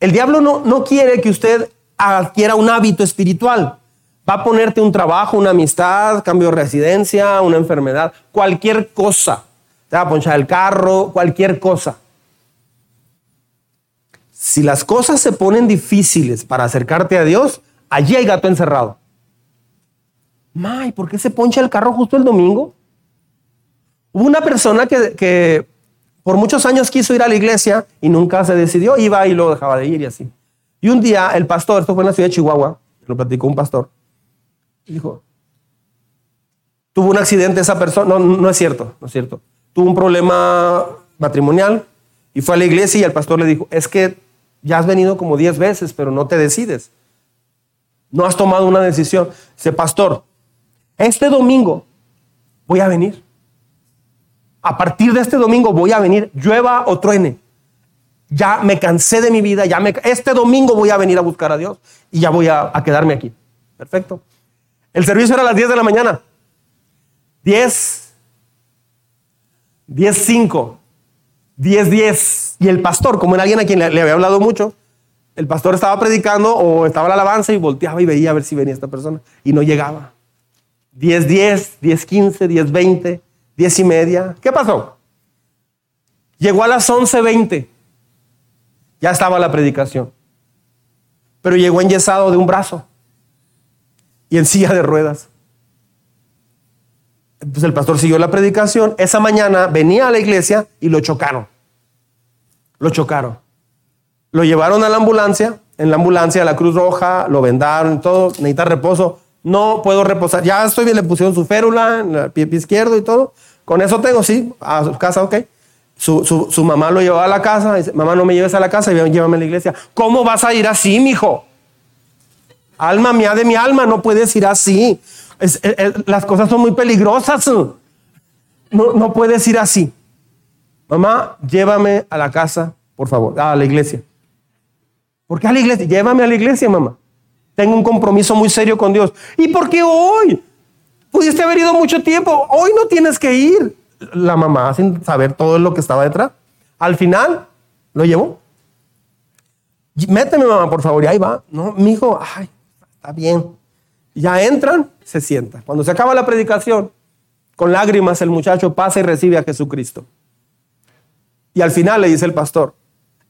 el diablo no, no quiere que usted adquiera un hábito espiritual. Va a ponerte un trabajo, una amistad, cambio de residencia, una enfermedad, cualquier cosa. Te va a ponchar el carro, cualquier cosa. Si las cosas se ponen difíciles para acercarte a Dios, allí hay gato encerrado. May, ¿por qué se poncha el carro justo el domingo? Hubo una persona que, por muchos años quiso ir a la iglesia y nunca se decidió, iba y lo dejaba de ir y así. Y un día el pastor, esto fue en la ciudad de Chihuahua, lo platicó un pastor, dijo, tuvo un accidente esa persona, no, no es cierto, no es cierto, tuvo un problema matrimonial y fue a la iglesia y el pastor le dijo, es que ya has venido como 10 veces, pero no te decides. No has tomado una decisión. Dice, pastor, este domingo voy a venir. A partir de este domingo voy a venir, llueva o truene. Ya me cansé de mi vida, ya me, este domingo voy a venir a buscar a Dios y ya voy a, quedarme aquí. Perfecto. El servicio era a las 10 de la mañana. 10, 10, 5, 10, 10. Y el pastor, como era alguien a quien le, le había hablado mucho, el pastor estaba predicando o estaba la alabanza y volteaba y veía a ver si venía esta persona y no llegaba. 10, 10, 10, 15, 10, 20, 10 y media. ¿Qué pasó? Llegó a las 11.20. Ya estaba la predicación. Pero llegó enyesado de un brazo y en silla de ruedas. Entonces el pastor siguió la predicación. Esa mañana venía a la iglesia y lo chocaron. Lo chocaron. Lo llevaron a la ambulancia. En la ambulancia, a la Cruz Roja, lo vendaron, todo. Necesita reposo no puedo reposar. Ya estoy bien, le pusieron su férula en el pie, izquierdo y todo. Con eso tengo, sí, a su casa, ok. Su, mamá lo llevó a la casa, mamá, no me lleves a la casa, llévame a la iglesia. ¿Cómo vas a ir así, mijo? Alma mía de mi alma, no puedes ir así. las cosas son muy peligrosas. No, no puedes ir así. Mamá, llévame a la casa, por favor, a la iglesia. ¿Por qué a la iglesia? Llévame a la iglesia, mamá. Tengo un compromiso muy serio con Dios. ¿Y por qué hoy? Pudiste haber ido mucho tiempo. Hoy no tienes que ir. La mamá, sin saber todo lo que estaba detrás. Al final, lo llevó. Méteme, mamá, por favor. Y ahí va. No, mi hijo, ay, está bien. Ya entran, se sienta. Cuando se acaba la predicación, con lágrimas el muchacho pasa y recibe a Jesucristo. Y al final le dice el pastor,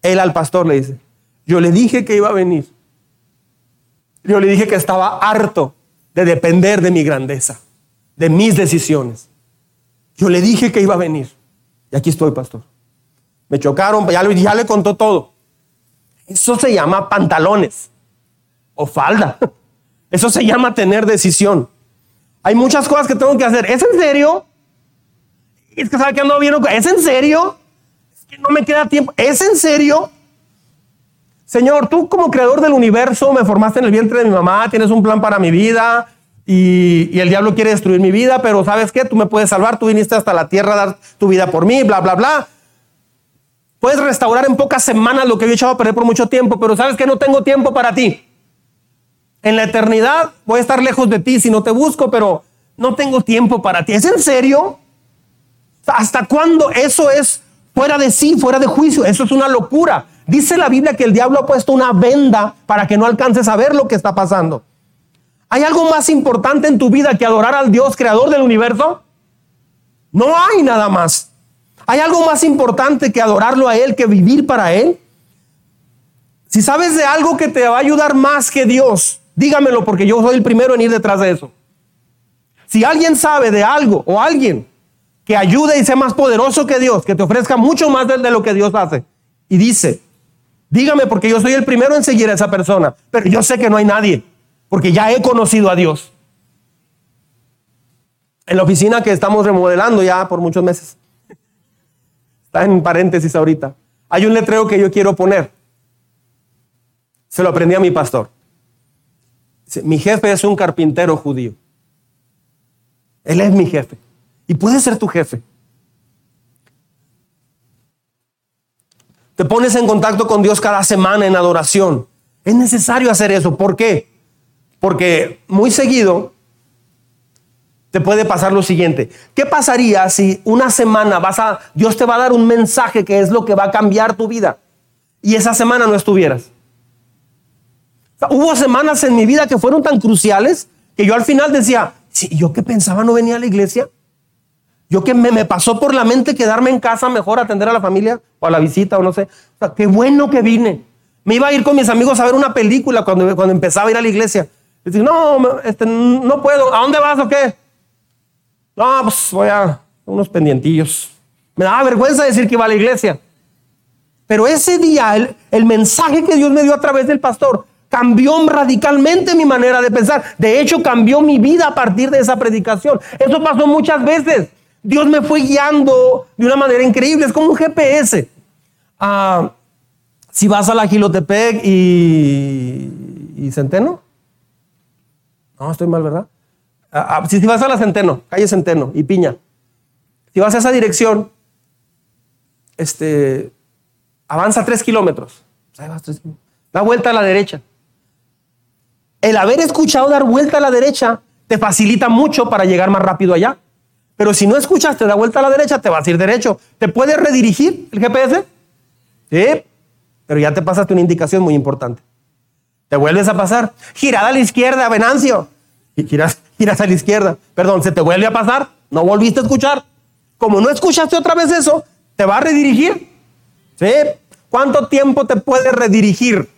él al pastor le dice, yo le dije que iba a venir yo le dije que estaba harto de depender de mi grandeza, de mis decisiones. Yo le dije que iba a venir. Y aquí estoy, pastor. Me chocaron, ya, ya le contó todo. Eso se llama pantalones o falda. (laughs) Eso se llama tener decisión. Hay muchas cosas que tengo que hacer. ¿Es en serio? Es que sabe que ando bien. ¿Es en serio? Es que no me queda tiempo. ¿Es en serio? Señor, tú como creador del universo me formaste en el vientre de mi mamá, tienes un plan para mi vida y, el diablo quiere destruir mi vida, pero ¿sabes qué? Tú me puedes salvar, tú viniste hasta la tierra a dar tu vida por mí, bla, bla, bla. Puedes restaurar en pocas semanas lo que había echado a perder por mucho tiempo, pero ¿sabes que No tengo tiempo para ti. En la eternidad voy a estar lejos de ti si no te busco, pero no tengo tiempo para ti. ¿Es en serio? ¿Hasta cuándo eso es fuera de sí, fuera de juicio? Eso es una locura. Dice la Biblia que el diablo ha puesto una venda para que no alcances a ver lo que está pasando. ¿Hay algo más importante en tu vida que adorar al Dios creador del universo? No hay nada más. ¿Hay algo más importante que adorarlo a Él, que vivir para Él? Si sabes de algo que te va a ayudar más que Dios, dígamelo porque yo soy el primero en ir detrás de eso. Si alguien sabe de algo o alguien que ayude y sea más poderoso que Dios, que te ofrezca mucho más de, lo que Dios hace, y dice, Dígame porque yo soy el primero en seguir a esa persona, pero yo sé que no hay nadie, porque ya he conocido a Dios. En la oficina que estamos remodelando ya por muchos meses, está en paréntesis ahorita, hay un letrero que yo quiero poner. Se lo aprendí a mi pastor. Mi jefe es un carpintero judío. Él es mi jefe. Y puede ser tu jefe. Te pones en contacto con Dios cada semana en adoración. Es necesario hacer eso. ¿Por qué? Porque muy seguido te puede pasar lo siguiente. ¿Qué pasaría si una semana vas a Dios te va a dar un mensaje que es lo que va a cambiar tu vida y esa semana no estuvieras? hubo semanas en mi vida que fueron tan cruciales que yo al final decía, si yo que pensaba no venía a la iglesia, yo que me, pasó por la mente quedarme en casa mejor atender a la familia o a la visita o no sé. O sea, qué bueno que vine. Me iba a ir con mis amigos a ver una película cuando, cuando empezaba a ir a la iglesia. No, este, no puedo. ¿A dónde vas o qué? No, pues voy a unos pendientillos. Me daba vergüenza decir que iba a la iglesia. Pero ese día, el, el mensaje que Dios me dio a través del pastor cambió radicalmente mi manera de pensar. De hecho, cambió mi vida a partir de esa predicación. Eso pasó muchas veces. Dios me fue guiando de una manera increíble. Es como un GPS. Ah, si vas a la Gilotepec y, y Centeno. No, estoy mal, ¿verdad? Ah, ah, si, vas a la Centeno, calle Centeno y Piña. Si vas a esa dirección, este, avanza tres kilómetros. Da vuelta a la derecha. El haber escuchado dar vuelta a la derecha te facilita mucho para llegar más rápido allá. Pero si no escuchaste, da vuelta a la derecha, te vas a ir derecho. ¿Te puede redirigir el GPS? Sí, pero ya te pasaste una indicación muy importante. Te vuelves a pasar. Girada a la izquierda, Venancio. Y giras, (laughs) giras a la izquierda. Perdón, se te vuelve a pasar. No volviste a escuchar. Como no escuchaste otra vez eso, te va a redirigir. ¿Sí? ¿Cuánto tiempo te puede redirigir?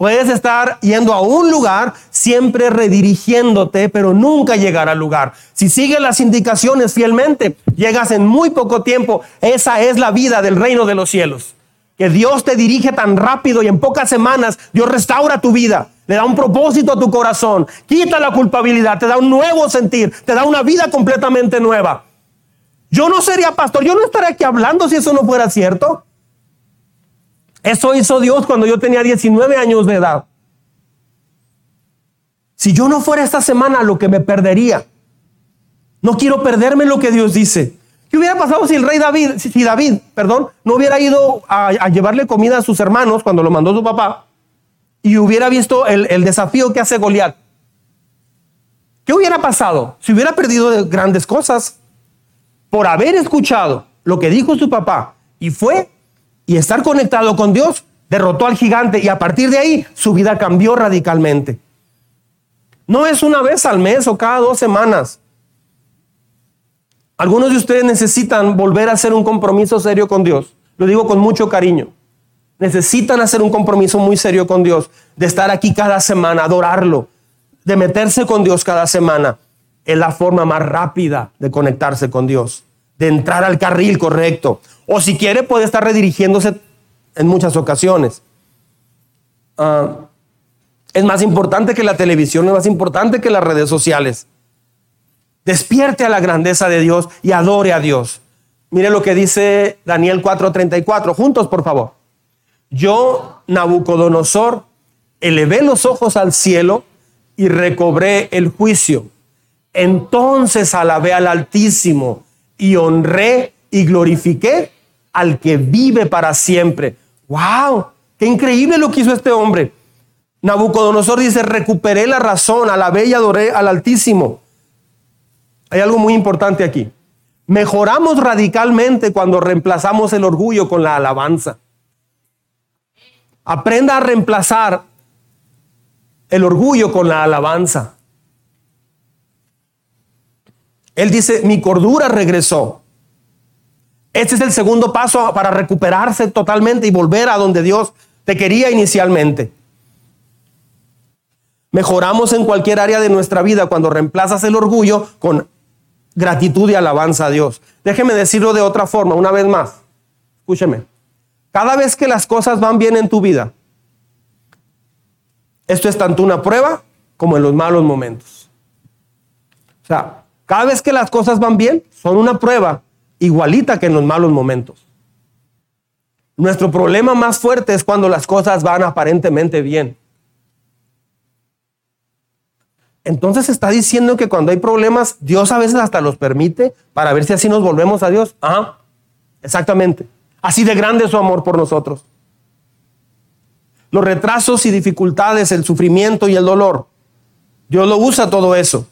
Puedes estar yendo a un lugar, siempre redirigiéndote, pero nunca llegar al lugar. Si sigues las indicaciones fielmente, llegas en muy poco tiempo. Esa es la vida del reino de los cielos. Que Dios te dirige tan rápido y en pocas semanas Dios restaura tu vida, le da un propósito a tu corazón, quita la culpabilidad, te da un nuevo sentir, te da una vida completamente nueva. Yo no sería pastor, yo no estaría aquí hablando si eso no fuera cierto. Eso hizo Dios cuando yo tenía 19 años de edad. Si yo no fuera esta semana, lo que me perdería. No quiero perderme lo que Dios dice. ¿Qué hubiera pasado si el rey David, si David, perdón, no hubiera ido a, llevarle comida a sus hermanos cuando lo mandó su papá y hubiera visto el, el desafío que hace Goliat? ¿Qué hubiera pasado si hubiera perdido grandes cosas por haber escuchado lo que dijo su papá y fue y estar conectado con Dios, derrotó al gigante y a partir de ahí su vida cambió radicalmente. No es una vez al mes o cada dos semanas. Algunos de ustedes necesitan volver a hacer un compromiso serio con Dios. Lo digo con mucho cariño. Necesitan hacer un compromiso muy serio con Dios, de estar aquí cada semana, adorarlo, de meterse con Dios cada semana. Es la forma más rápida de conectarse con Dios, de entrar al carril correcto. O si quiere, puede estar redirigiéndose en muchas ocasiones. Ah, es más importante que la televisión, es más importante que las redes sociales. Despierte a la grandeza de Dios y adore a Dios. Mire lo que dice Daniel 4:34. Juntos, por favor. Yo, Nabucodonosor, elevé los ojos al cielo y recobré el juicio. Entonces alabé al Altísimo y honré y glorifiqué al que vive para siempre. ¡Wow! ¡Qué increíble lo que hizo este hombre! Nabucodonosor dice, recuperé la razón, alabé y adoré al Altísimo. Hay algo muy importante aquí. Mejoramos radicalmente cuando reemplazamos el orgullo con la alabanza. Aprenda a reemplazar el orgullo con la alabanza. Él dice, mi cordura regresó. Este es el segundo paso para recuperarse totalmente y volver a donde Dios te quería inicialmente. Mejoramos en cualquier área de nuestra vida cuando reemplazas el orgullo con gratitud y alabanza a Dios. Déjeme decirlo de otra forma, una vez más. Escúcheme. Cada vez que las cosas van bien en tu vida, Esto es tanto una prueba como en los malos momentos. O sea, cada vez que las cosas van bien, son una prueba igualita que en los malos momentos. Nuestro problema más fuerte es cuando las cosas van aparentemente bien. Entonces está diciendo que cuando hay problemas, Dios a veces hasta los permite para ver si así nos volvemos a Dios. Ajá, exactamente. Así de grande es su amor por nosotros. Los retrasos y dificultades, el sufrimiento y el dolor. Dios lo usa todo eso.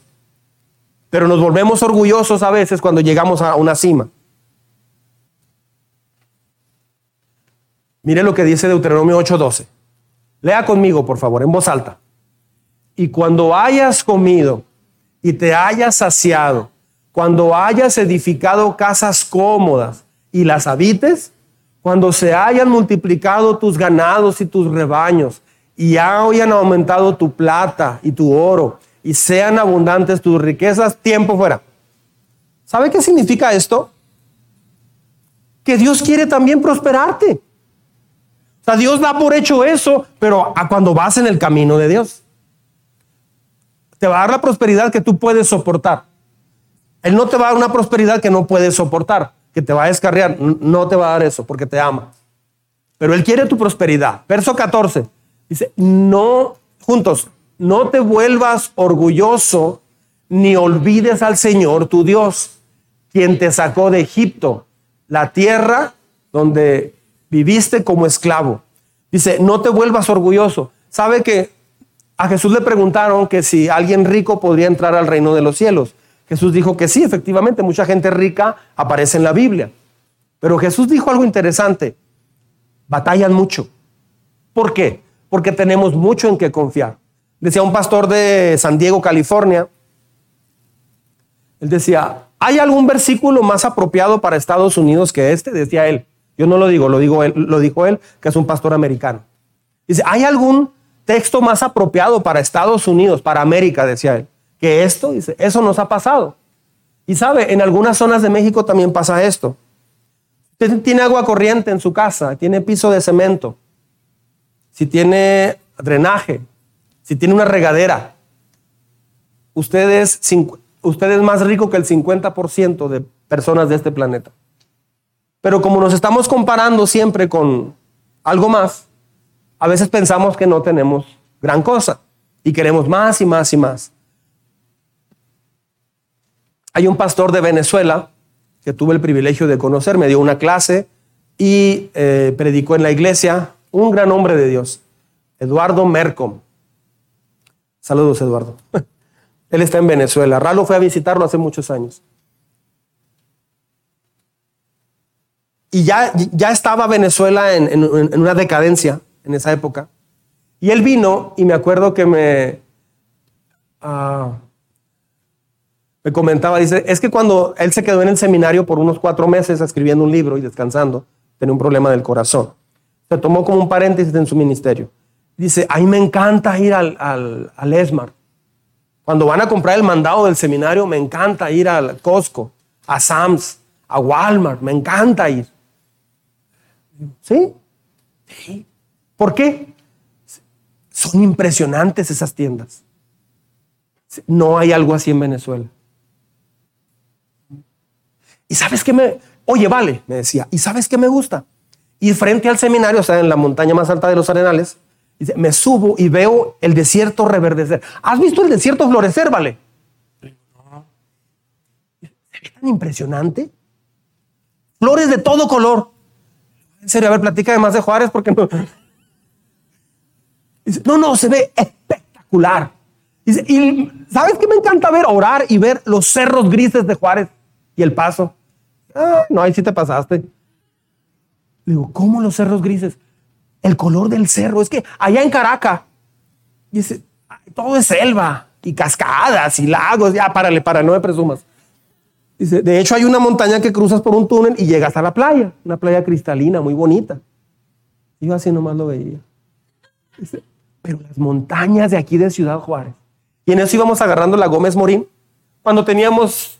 Pero nos volvemos orgullosos a veces cuando llegamos a una cima. Mire lo que dice Deuteronomio 8:12. Lea conmigo, por favor, en voz alta. Y cuando hayas comido y te hayas saciado, cuando hayas edificado casas cómodas y las habites, cuando se hayan multiplicado tus ganados y tus rebaños, y hayan aumentado tu plata y tu oro, y sean abundantes tus riquezas, tiempo fuera. ¿Sabe qué significa esto? Que Dios quiere también prosperarte. O sea, Dios da por hecho eso, pero a cuando vas en el camino de Dios te va a dar la prosperidad que tú puedes soportar. Él no te va a dar una prosperidad que no puedes soportar, que te va a descarriar. No te va a dar eso porque te ama. Pero Él quiere tu prosperidad. Verso 14 dice, no, juntos, no te vuelvas orgulloso ni olvides al Señor tu Dios, quien te sacó de Egipto, la tierra donde viviste como esclavo. Dice, no te vuelvas orgulloso. ¿Sabe que a Jesús le preguntaron que si alguien rico podría entrar al reino de los cielos. Jesús dijo que sí, efectivamente, mucha gente rica aparece en la Biblia. Pero Jesús dijo algo interesante, batallan mucho. ¿Por qué? Porque tenemos mucho en qué confiar. Decía un pastor de San Diego, California, él decía, ¿hay algún versículo más apropiado para Estados Unidos que este? Decía él. Yo no lo digo, lo, digo él, lo dijo él, que es un pastor americano. Dice, ¿hay algún texto más apropiado para Estados Unidos, para América, decía él, que esto, dice, eso nos ha pasado. Y sabe, en algunas zonas de México también pasa esto. Usted tiene agua corriente en su casa, tiene piso de cemento, si tiene drenaje, si tiene una regadera, usted es, usted es más rico que el 50% de personas de este planeta. Pero como nos estamos comparando siempre con algo más, a veces pensamos que no tenemos gran cosa y queremos más y más y más. Hay un pastor de Venezuela que tuve el privilegio de conocer, me dio una clase y eh, predicó en la iglesia, un gran hombre de Dios, Eduardo Mercom. Saludos, Eduardo. (laughs) Él está en Venezuela. Ralo fue a visitarlo hace muchos años. Y ya, ya estaba Venezuela en una decadencia en esa época. Y él vino y me acuerdo que me, ah, me comentaba, dice, es que cuando él se quedó en el seminario por unos cuatro meses escribiendo un libro y descansando, tenía un problema del corazón. Se tomó como un paréntesis en su ministerio. Dice, a mí me encanta ir al, al, al ESMAR. Cuando van a comprar el mandado del seminario, me encanta ir al Costco, a Sam's, a Walmart, me encanta ir. ¿Sí? Sí. ¿Por qué? Son impresionantes esas tiendas. No hay algo así en Venezuela. ¿Y sabes qué me... Oye, vale, me decía, ¿y sabes qué me gusta? Ir frente al seminario, o sea, en la montaña más alta de los Arenales, me subo y veo el desierto reverdecer. ¿Has visto el desierto florecer, vale? Ve tan impresionante. Flores de todo color. En serio, a ver, platica más de Juárez porque no no, no, se ve espectacular. y ¿sabes qué me encanta ver? Orar y ver los cerros grises de Juárez y el paso. Ah, no, ahí sí te pasaste. Digo, ¿cómo los cerros grises? El color del cerro. Es que allá en Caracas, dice, todo es selva y cascadas y lagos. Ya, párale, para, no me presumas. Dice, de hecho hay una montaña que cruzas por un túnel y llegas a la playa, una playa cristalina, muy bonita. Yo así nomás lo veía. Dice, pero las montañas de aquí de Ciudad Juárez. Y en eso íbamos agarrando la Gómez Morín cuando teníamos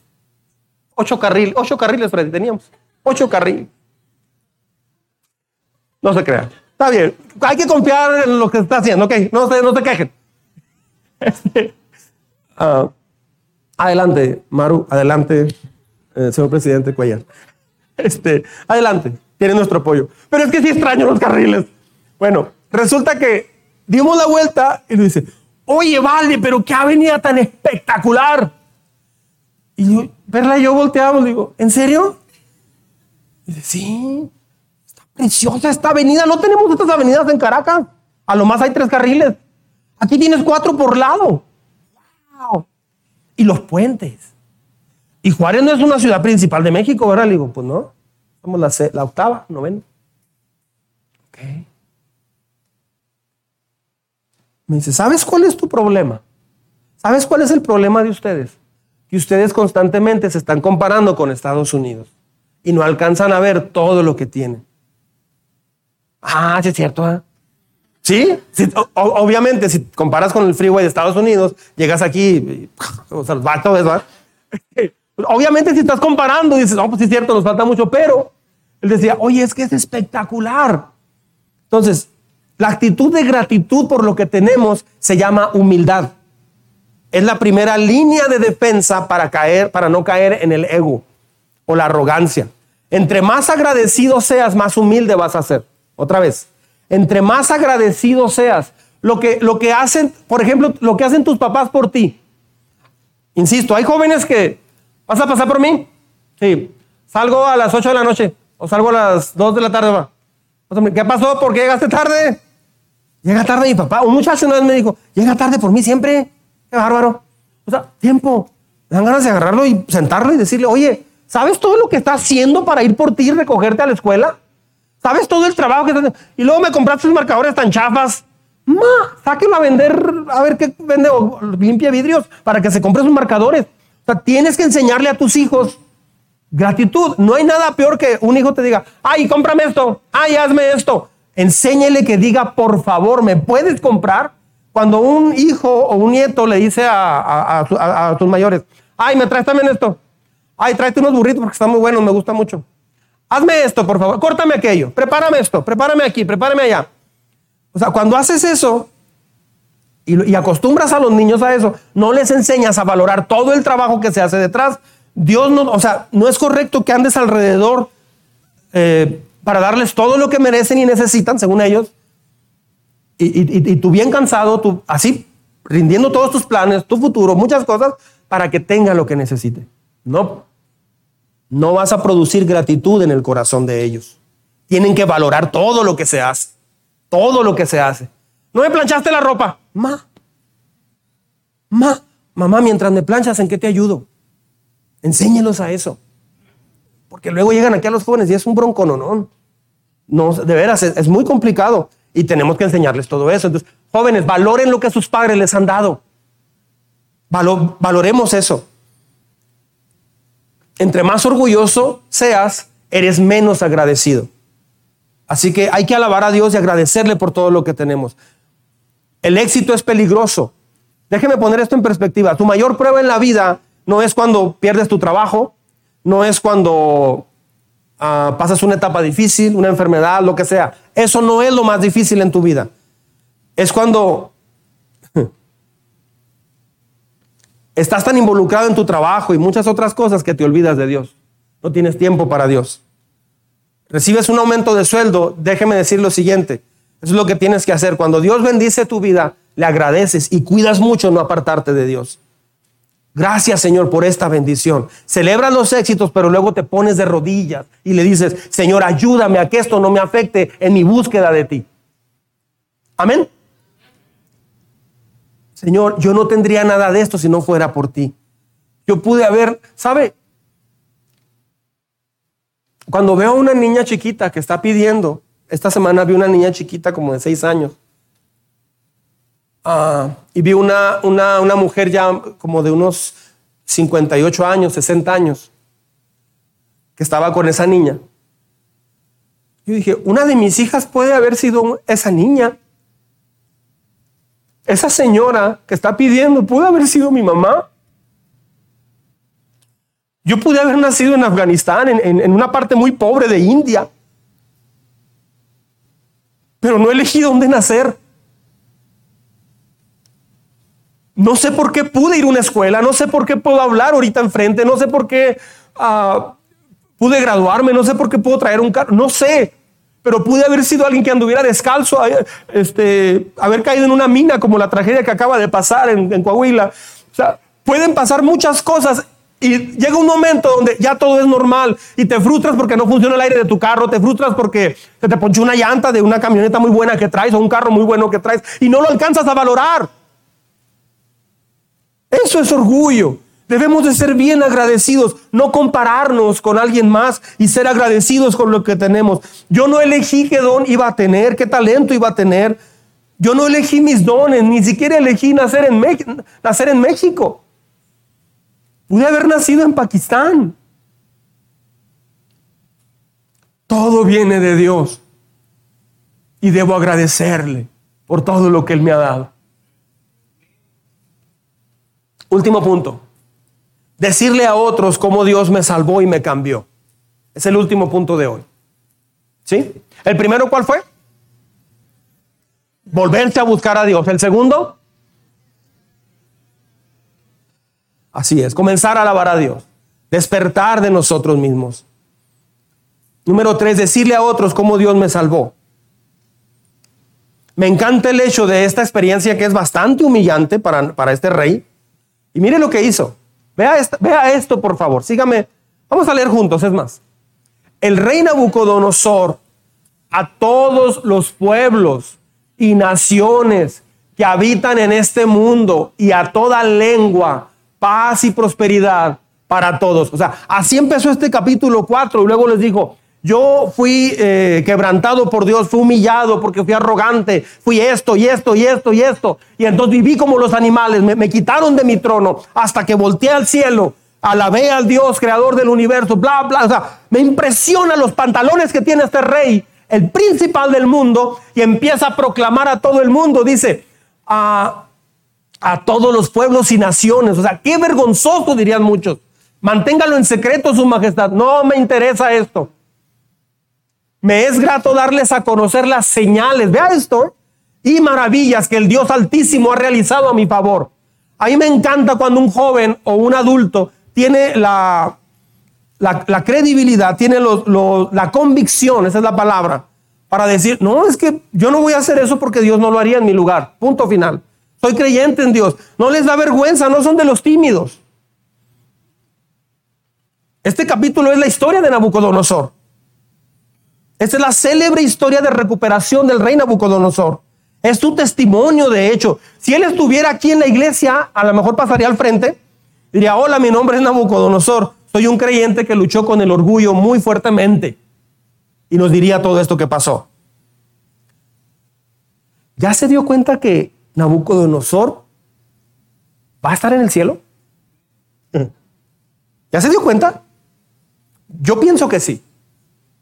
ocho carriles, ocho carriles, Freddy, teníamos ocho carriles. No se crean. Está bien. Hay que confiar en lo que está haciendo. Ok, no se, no se quejen. (laughs) Este, ah, adelante, Maru. Adelante, eh, señor presidente Cuellar. Este, adelante. Tiene nuestro apoyo. Pero es que sí extraño los carriles. Bueno, resulta que dimos la vuelta y le dice, oye, vale, pero qué avenida tan espectacular. Y yo, Perla y yo volteamos, digo, ¿en serio? Y dice, sí, está preciosa esta avenida. No tenemos estas avenidas en Caracas. A lo más hay tres carriles. Aquí tienes cuatro por lado. ¡Wow! Y los puentes. Y Juárez no es una ciudad principal de México, ¿verdad? Le digo, pues no. Somos la, la octava, novena. Ok. Me dice, ¿sabes cuál es tu problema? ¿Sabes cuál es el problema de ustedes? Que ustedes constantemente se están comparando con Estados Unidos y no alcanzan a ver todo lo que tienen. Ah, sí es cierto. ¿eh? Sí, obviamente, si comparas con el freeway de Estados Unidos, llegas aquí, o sea, va todo eso. Obviamente, si estás comparando, dices, no, pues sí es cierto, nos falta mucho, pero él decía, oye, es que es espectacular. Entonces, la actitud de gratitud por lo que tenemos se llama humildad. Es la primera línea de defensa para caer, para no caer en el ego o la arrogancia. Entre más agradecido seas, más humilde vas a ser. Otra vez, entre más agradecido seas, lo que, lo que hacen, por ejemplo, lo que hacen tus papás por ti. Insisto, hay jóvenes que ¿Vas a pasar por mí? Sí. Salgo a las 8 de la noche o salgo a las 2 de la tarde. ¿Qué pasó? ¿Por qué llegaste tarde? Llega tarde mi papá. Un muchacho una me dijo, llega tarde por mí siempre. Qué bárbaro. O sea, tiempo. Me dan ganas de agarrarlo y sentarlo y decirle, oye, ¿sabes todo lo que está haciendo para ir por ti y recogerte a la escuela? ¿Sabes todo el trabajo que está haciendo? Y luego me compraste sus marcadores tan chafas. Ma, sáquelo a vender, a ver qué vende o limpia vidrios para que se compre sus marcadores tienes que enseñarle a tus hijos gratitud. No hay nada peor que un hijo te diga, ay, cómprame esto, ay, hazme esto. Enséñele que diga, por favor, ¿me puedes comprar? Cuando un hijo o un nieto le dice a, tus mayores, ay, me traes también esto. Ay, tráete unos burritos porque están muy buenos, me gusta mucho. Hazme esto, por favor, córtame aquello, prepárame esto, prepárame aquí, prepárame allá. O sea, cuando haces eso, y, acostumbras a los niños a eso, no les enseñas a valorar todo el trabajo que se hace detrás. Dios no, o sea, no es correcto que andes alrededor eh, para darles todo lo que merecen y necesitan, según ellos, y, tú bien cansado, tú así rindiendo todos tus planes, tu futuro, muchas cosas, para que tenga lo que necesite. No, no vas a producir gratitud en el corazón de ellos. Tienen que valorar todo lo que se hace, todo lo que se hace. No me planchaste la ropa. Ma. Ma. Mamá, mientras me planchas, ¿en qué te ayudo? Enséñelos a eso. Porque luego llegan aquí a los jóvenes y es un bronco, no, de veras, es, muy complicado. Y tenemos que enseñarles todo eso. Entonces, jóvenes, valoren lo que sus padres les han dado. valoremos eso. Entre más orgulloso seas, eres menos agradecido. Así que hay que alabar a Dios y agradecerle por todo lo que tenemos. El éxito es peligroso. Déjeme poner esto en perspectiva. Tu mayor prueba en la vida no es cuando pierdes tu trabajo, no es cuando ah, pasas una etapa difícil, una enfermedad, lo que sea. Eso no es lo más difícil en tu vida. Es cuando (laughs) estás tan involucrado en tu trabajo y muchas otras cosas que te olvidas de Dios. No tienes tiempo para Dios. Recibes un aumento de sueldo, déjeme decir lo siguiente. Eso es lo que tienes que hacer. Cuando Dios bendice tu vida, le agradeces y cuidas mucho no apartarte de Dios. Gracias Señor por esta bendición. Celebras los éxitos, pero luego te pones de rodillas y le dices, Señor, ayúdame a que esto no me afecte en mi búsqueda de ti. Amén. Señor, yo no tendría nada de esto si no fuera por ti. Yo pude haber, ¿sabe? Cuando veo a una niña chiquita que está pidiendo esta semana vi una niña chiquita como de seis años. Ah, y vi una, una, una, mujer ya como de unos 58 años, 60 años, que estaba con esa niña. Yo dije, una de mis hijas puede haber sido esa niña. Esa señora que está pidiendo puede haber sido mi mamá. Yo pude haber nacido en Afganistán, en, en una parte muy pobre de India. pero no elegí dónde nacer. No sé por qué pude ir a una escuela, no sé por qué puedo hablar ahorita enfrente, no sé por qué ah, pude graduarme, no sé por qué puedo traer un carro, no sé, pero pude haber sido alguien que anduviera descalzo, este, haber caído en una mina como la tragedia que acaba de pasar en, Coahuila. O sea, pueden pasar muchas cosas y llega un momento donde ya todo es normal y te frustras porque no funciona el aire de tu carro, te frustras porque se te ponchó una llanta de una camioneta muy buena que traes o un carro muy bueno que traes y no lo alcanzas a valorar. Eso es orgullo. Debemos de ser bien agradecidos, no compararnos con alguien más y ser agradecidos con lo que tenemos. Yo no elegí qué don iba a tener, qué talento iba a tener. Yo no elegí mis dones, ni siquiera elegí nacer en, nacer en México. Pude haber nacido en Pakistán. Todo viene de Dios y debo agradecerle por todo lo que Él me ha dado. Último punto. Decirle a otros cómo Dios me salvó y me cambió. Es el último punto de hoy. ¿Sí? ¿El primero cuál fue? Volverse a buscar a Dios. ¿El segundo? Así es, comenzar a alabar a Dios. Despertar de nosotros mismos. Número tres, decirle a otros cómo Dios me salvó. Me encanta el hecho de esta experiencia que es bastante humillante para, para este rey. Y mire lo que hizo. Vea, esto, por favor. Sígame. Vamos a leer juntos, es más. El rey Nabucodonosor a todos los pueblos y naciones que habitan en este mundo y a toda lengua, paz y prosperidad para todos. O sea, así empezó este capítulo 4 y luego les dijo, yo fui eh, quebrantado por Dios, fui humillado porque fui arrogante, fui esto y esto y esto y esto. Y entonces viví como los animales, me, quitaron de mi trono hasta que volteé al cielo, alabé al Dios, creador del universo, bla, bla. O sea, me impresiona los pantalones que tiene este rey, el principal del mundo, y empieza a proclamar a todo el mundo. Dice, a, a todos los pueblos y naciones. O sea, qué vergonzoso dirían muchos. Manténgalo en secreto, su majestad. No me interesa esto. Me es grato darles a conocer las señales, vea esto, y maravillas que el Dios Altísimo ha realizado a mi favor. A mí me encanta cuando un joven o un adulto tiene la, credibilidad, tiene la convicción, esa es la palabra, para decir, no, es que yo no voy a hacer eso porque Dios no lo haría en mi lugar. Punto final. Soy creyente en Dios. No les da vergüenza, no son de los tímidos. Este capítulo es la historia de Nabucodonosor. Esta es la célebre historia de recuperación del rey Nabucodonosor. Es tu testimonio, de hecho. Si él estuviera aquí en la iglesia, a lo mejor pasaría al frente. Diría, hola, mi nombre es Nabucodonosor. Soy un creyente que luchó con el orgullo muy fuertemente. Y nos diría todo esto que pasó. ¿Ya se dio cuenta que Nabucodonosor va a estar en el cielo? (laughs) ¿Ya se dio cuenta? Yo pienso que sí.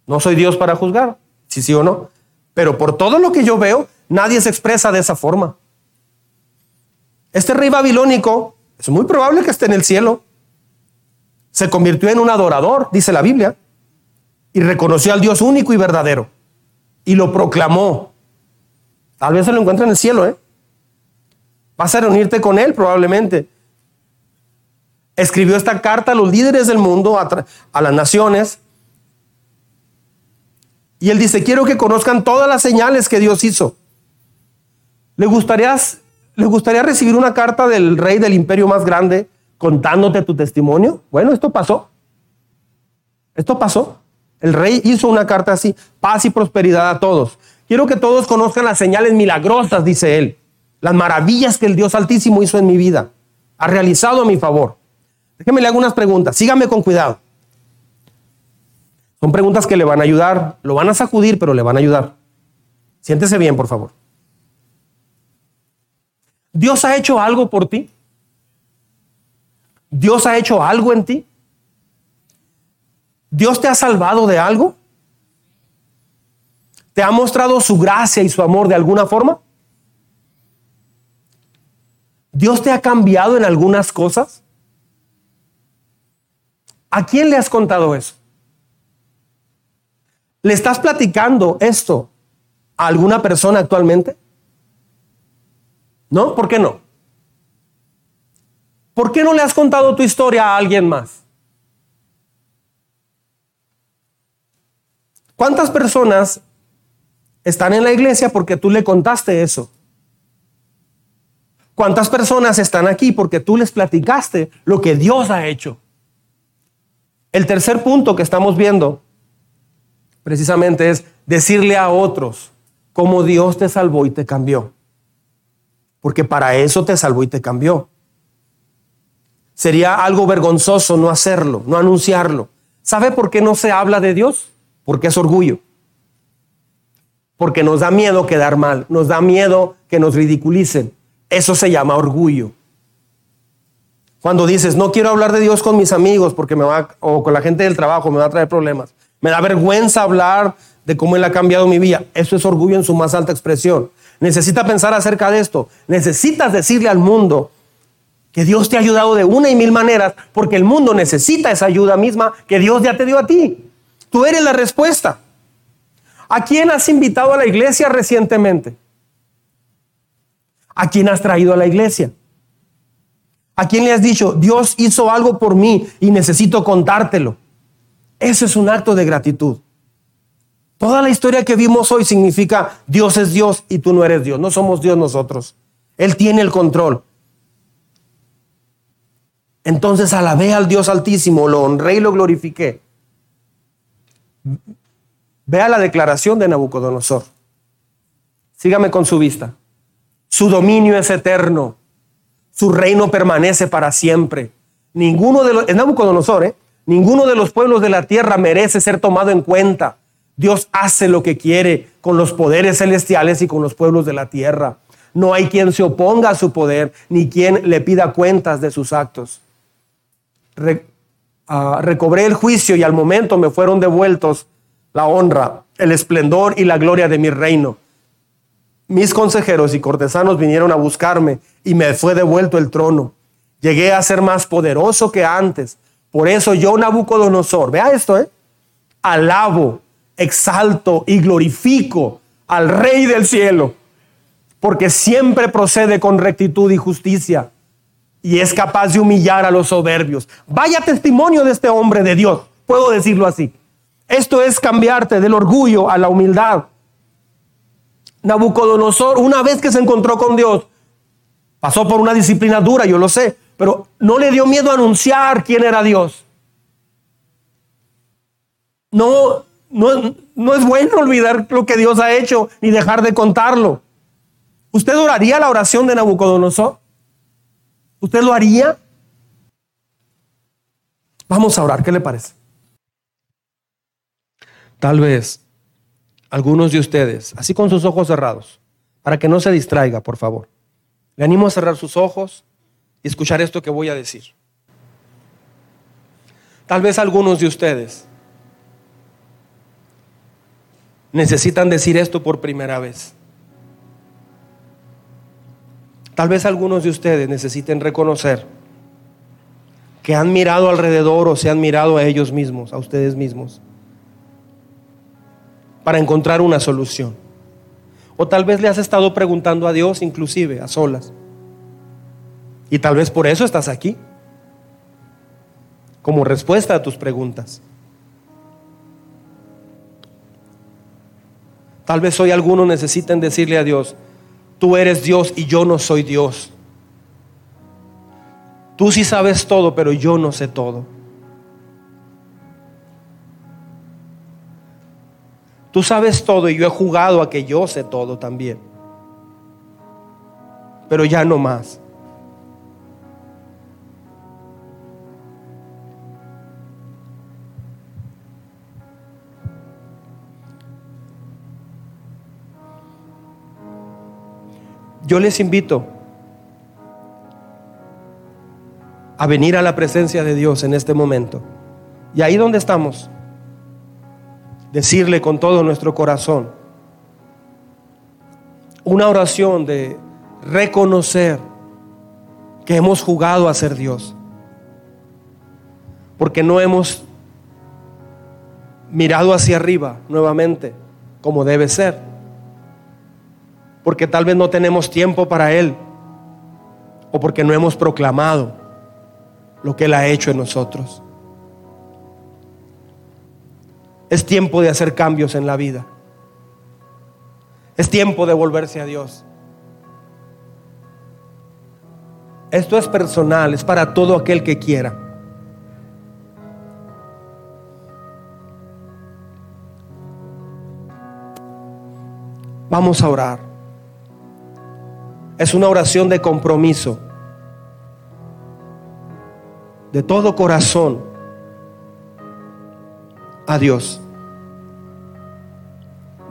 No soy Dios para juzgar, si sí o no. Pero por todo lo que yo veo, nadie se expresa de esa forma. Este rey babilónico es muy probable que esté en el cielo. Se convirtió en un adorador, dice la Biblia, y reconoció al Dios único y verdadero. Y lo proclamó. Tal vez se lo encuentre en el cielo, ¿eh? Vas a reunirte con él probablemente. Escribió esta carta a los líderes del mundo, a, a las naciones, y él dice, quiero que conozcan todas las señales que Dios hizo. ¿Le gustaría, ¿Le gustaría recibir una carta del rey del imperio más grande contándote tu testimonio? Bueno, esto pasó. Esto pasó. El rey hizo una carta así, paz y prosperidad a todos. Quiero que todos conozcan las señales milagrosas, dice él, las maravillas que el Dios Altísimo hizo en mi vida, ha realizado a mi favor. Déjeme le hago unas preguntas, sígame con cuidado. Son preguntas que le van a ayudar, lo van a sacudir, pero le van a ayudar. Siéntese bien, por favor. ¿Dios ha hecho algo por ti? ¿Dios ha hecho algo en ti? ¿Dios te ha salvado de algo? ¿Te ha mostrado su gracia y su amor de alguna forma? ¿Dios te ha cambiado en algunas cosas? ¿A quién le has contado eso? Le estás platicando esto a alguna persona actualmente? ¿No? ¿Por qué no? ¿Por qué no le has contado tu historia a alguien más? ¿Cuántas personas están en la iglesia porque tú le contaste eso? ¿Cuántas personas están aquí porque tú les platicaste lo que Dios ha hecho? El tercer punto que estamos viendo precisamente es decirle a otros cómo Dios te salvó y te cambió. Porque para eso te salvó y te cambió. Sería algo vergonzoso no hacerlo, no anunciarlo. ¿Sabe por qué no se habla de Dios? Porque es orgullo. Porque nos da miedo quedar mal, nos da miedo que nos ridiculicen. Eso se llama orgullo. Cuando dices, no quiero hablar de Dios con mis amigos porque me va, o con la gente del trabajo, me va a traer problemas. Me da vergüenza hablar de cómo Él ha cambiado mi vida. Eso es orgullo en su más alta expresión. Necesita pensar acerca de esto. Necesitas decirle al mundo que Dios te ha ayudado de una y mil maneras porque el mundo necesita esa ayuda misma que Dios ya te dio a ti. Tú eres la respuesta. ¿A quién has invitado a la iglesia recientemente? ¿A quién has traído a la iglesia? ¿A quién le has dicho, Dios hizo algo por mí y necesito contártelo? Eso es un acto de gratitud. Toda la historia que vimos hoy significa Dios es Dios y tú no eres Dios. No somos Dios nosotros. Él tiene el control. Entonces alabé al Dios altísimo, lo honré y lo glorifiqué. Vea la declaración de Nabucodonosor. Sígame con su vista. Su dominio es eterno. Su reino permanece para siempre. Ninguno de los, Nabucodonosor, ¿eh? Ninguno de los pueblos de la tierra merece ser tomado en cuenta. Dios hace lo que quiere con los poderes celestiales y con los pueblos de la tierra. No hay quien se oponga a su poder, ni quien le pida cuentas de sus actos. Ah, recobré el juicio y al momento me fueron devueltos la honra, el esplendor y la gloria de mi reino mis consejeros y cortesanos vinieron a buscarme y me fue devuelto el trono. Llegué a ser más poderoso que antes. Por eso yo, Nabucodonosor, vea esto, ¿eh? Alabo, exalto y glorifico al Rey del cielo, porque siempre procede con rectitud y justicia y es capaz de humillar a los soberbios. Vaya testimonio de este hombre de Dios, puedo decirlo así. Esto es cambiarte del orgullo a la humildad Nabucodonosor, una vez que se encontró con Dios, pasó por una disciplina dura, yo lo sé, pero no le dio miedo anunciar quién era Dios. No, no, no es bueno olvidar lo que Dios ha hecho ni dejar de contarlo. ¿Usted oraría la oración de Nabucodonosor? ¿Usted lo haría? Vamos a orar, ¿qué le parece? Tal vez algunos de ustedes, así con sus ojos cerrados, para que no se distraiga, por favor. Le animo a cerrar sus ojos y escuchar esto que voy a decir. Tal vez algunos de ustedes necesitan decir esto por primera vez. Tal vez algunos de ustedes necesiten reconocer que han mirado alrededor o se han mirado a ellos mismos, a ustedes mismos para encontrar una solución. O tal vez le has estado preguntando a Dios inclusive a solas. Y tal vez por eso estás aquí. Como respuesta a tus preguntas. Tal vez hoy algunos necesiten decirle a Dios, tú eres Dios y yo no soy Dios. Tú sí sabes todo, pero yo no sé todo. Tú sabes todo y yo he jugado a que yo sé todo también. Pero ya no más. Yo les invito a venir a la presencia de Dios en este momento. Y ahí donde estamos, decirle con todo nuestro corazón. Una oración de reconocer que hemos jugado a ser Dios. Porque no hemos mirado hacia arriba nuevamente como debe ser. Porque tal vez no tenemos tiempo para Él o porque no hemos proclamado lo que Él ha hecho en nosotros. Es tiempo de hacer cambios en la vida. Es tiempo de volverse a Dios. Esto es personal, es para todo aquel que quiera. Vamos a orar. Es una oración de compromiso, de todo corazón a Dios,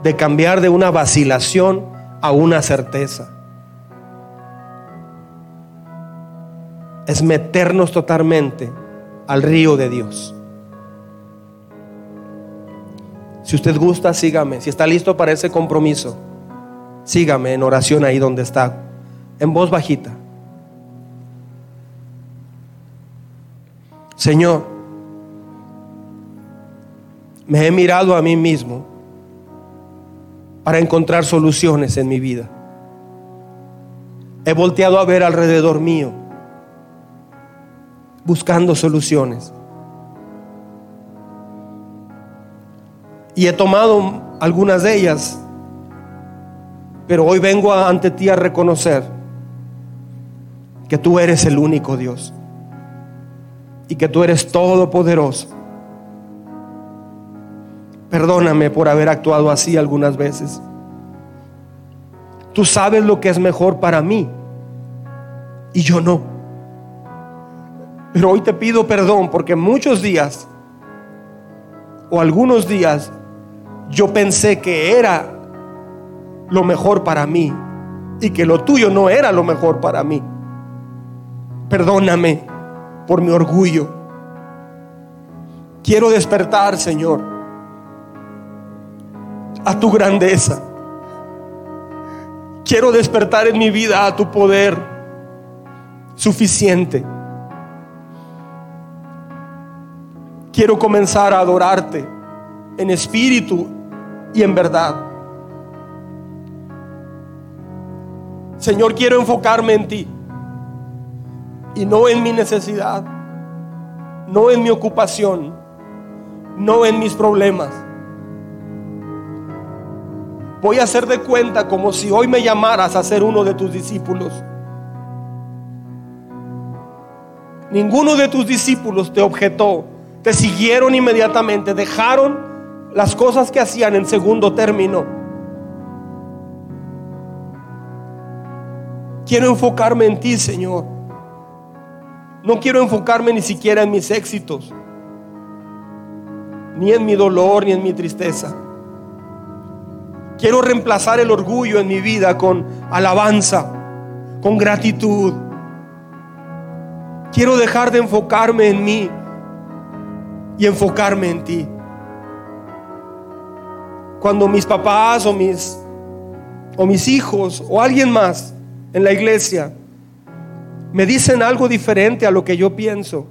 de cambiar de una vacilación a una certeza. Es meternos totalmente al río de Dios. Si usted gusta, sígame. Si está listo para ese compromiso, sígame en oración ahí donde está, en voz bajita. Señor, me he mirado a mí mismo para encontrar soluciones en mi vida. He volteado a ver alrededor mío, buscando soluciones. Y he tomado algunas de ellas, pero hoy vengo ante ti a reconocer que tú eres el único Dios y que tú eres todopoderoso. Perdóname por haber actuado así algunas veces. Tú sabes lo que es mejor para mí y yo no. Pero hoy te pido perdón porque muchos días o algunos días yo pensé que era lo mejor para mí y que lo tuyo no era lo mejor para mí. Perdóname por mi orgullo. Quiero despertar, Señor, a tu grandeza. Quiero despertar en mi vida a tu poder suficiente. Quiero comenzar a adorarte en espíritu y en verdad. Señor, quiero enfocarme en ti y no en mi necesidad, no en mi ocupación, no en mis problemas. Voy a hacer de cuenta como si hoy me llamaras a ser uno de tus discípulos. Ninguno de tus discípulos te objetó, te siguieron inmediatamente, dejaron las cosas que hacían en segundo término. Quiero enfocarme en ti, Señor. No quiero enfocarme ni siquiera en mis éxitos, ni en mi dolor, ni en mi tristeza. Quiero reemplazar el orgullo en mi vida con alabanza, con gratitud. Quiero dejar de enfocarme en mí y enfocarme en ti cuando mis papás o mis, o mis hijos o alguien más en la iglesia me dicen algo diferente a lo que yo pienso,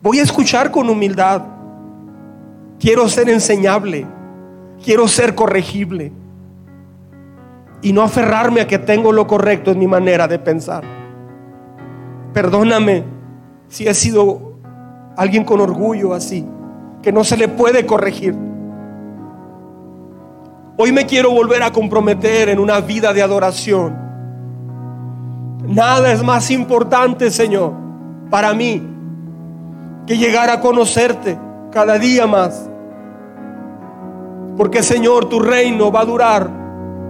voy a escuchar con humildad. Quiero ser enseñable, quiero ser corregible y no aferrarme a que tengo lo correcto en mi manera de pensar. Perdóname si he sido alguien con orgullo así, que no se le puede corregir. Hoy me quiero volver a comprometer en una vida de adoración. Nada es más importante, Señor, para mí que llegar a conocerte cada día más. Porque, Señor, tu reino va a durar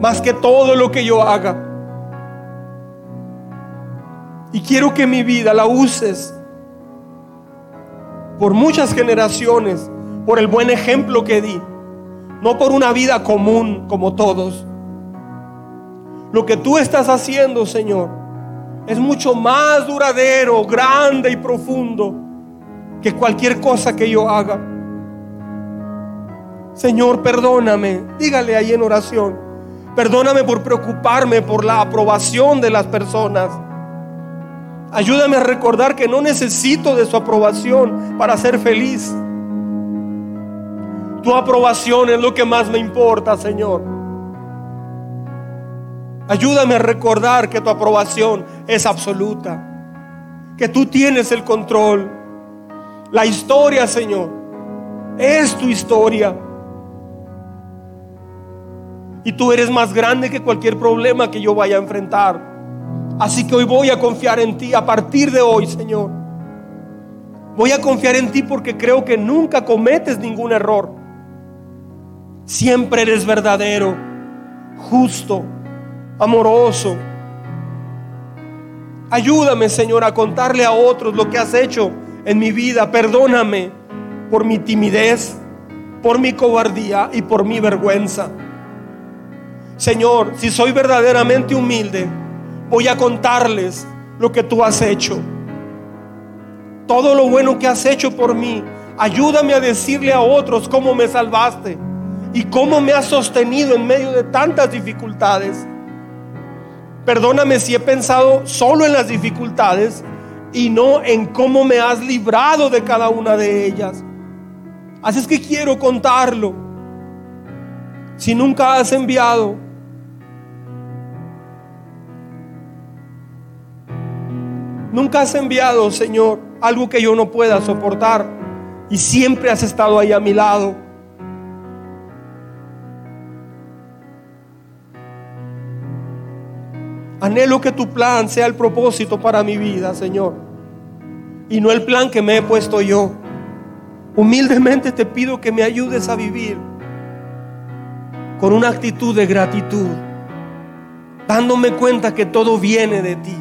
más que todo lo que yo haga. Y quiero que mi vida la uses por muchas generaciones, por el buen ejemplo que di no por una vida común como todos. Lo que tú estás haciendo, Señor, es mucho más duradero, grande y profundo que cualquier cosa que yo haga. Señor, perdóname, dígale ahí en oración, perdóname por preocuparme por la aprobación de las personas. Ayúdame a recordar que no necesito de su aprobación para ser feliz. Tu aprobación es lo que más me importa, Señor. Ayúdame a recordar que tu aprobación es absoluta, que tú tienes el control. La historia, Señor, es tu historia. Y tú eres más grande que cualquier problema que yo vaya a enfrentar. Así que hoy voy a confiar en ti a partir de hoy, Señor. Voy a confiar en ti porque creo que nunca cometes ningún error. Siempre eres verdadero, justo, amoroso. Ayúdame, Señor, a contarle a otros lo que has hecho en mi vida. Perdóname por mi timidez, por mi cobardía y por mi vergüenza. Señor, si soy verdaderamente humilde, voy a contarles lo que tú has hecho. Todo lo bueno que has hecho por mí. Ayúdame a decirle a otros cómo me salvaste y cómo me has sostenido en medio de tantas dificultades. Perdóname si he pensado solo en las dificultades y no en cómo me has librado de cada una de ellas. Así es que quiero contarlo. Si nunca has enviado Nunca has enviado, Señor, algo que yo no pueda soportar. Y siempre has estado ahí a mi lado. Anhelo que tu plan sea el propósito para mi vida, Señor. Y no el plan que me he puesto yo. Humildemente te pido que me ayudes a vivir con una actitud de gratitud, dándome cuenta que todo viene de ti.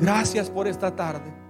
Gracias por esta tarde.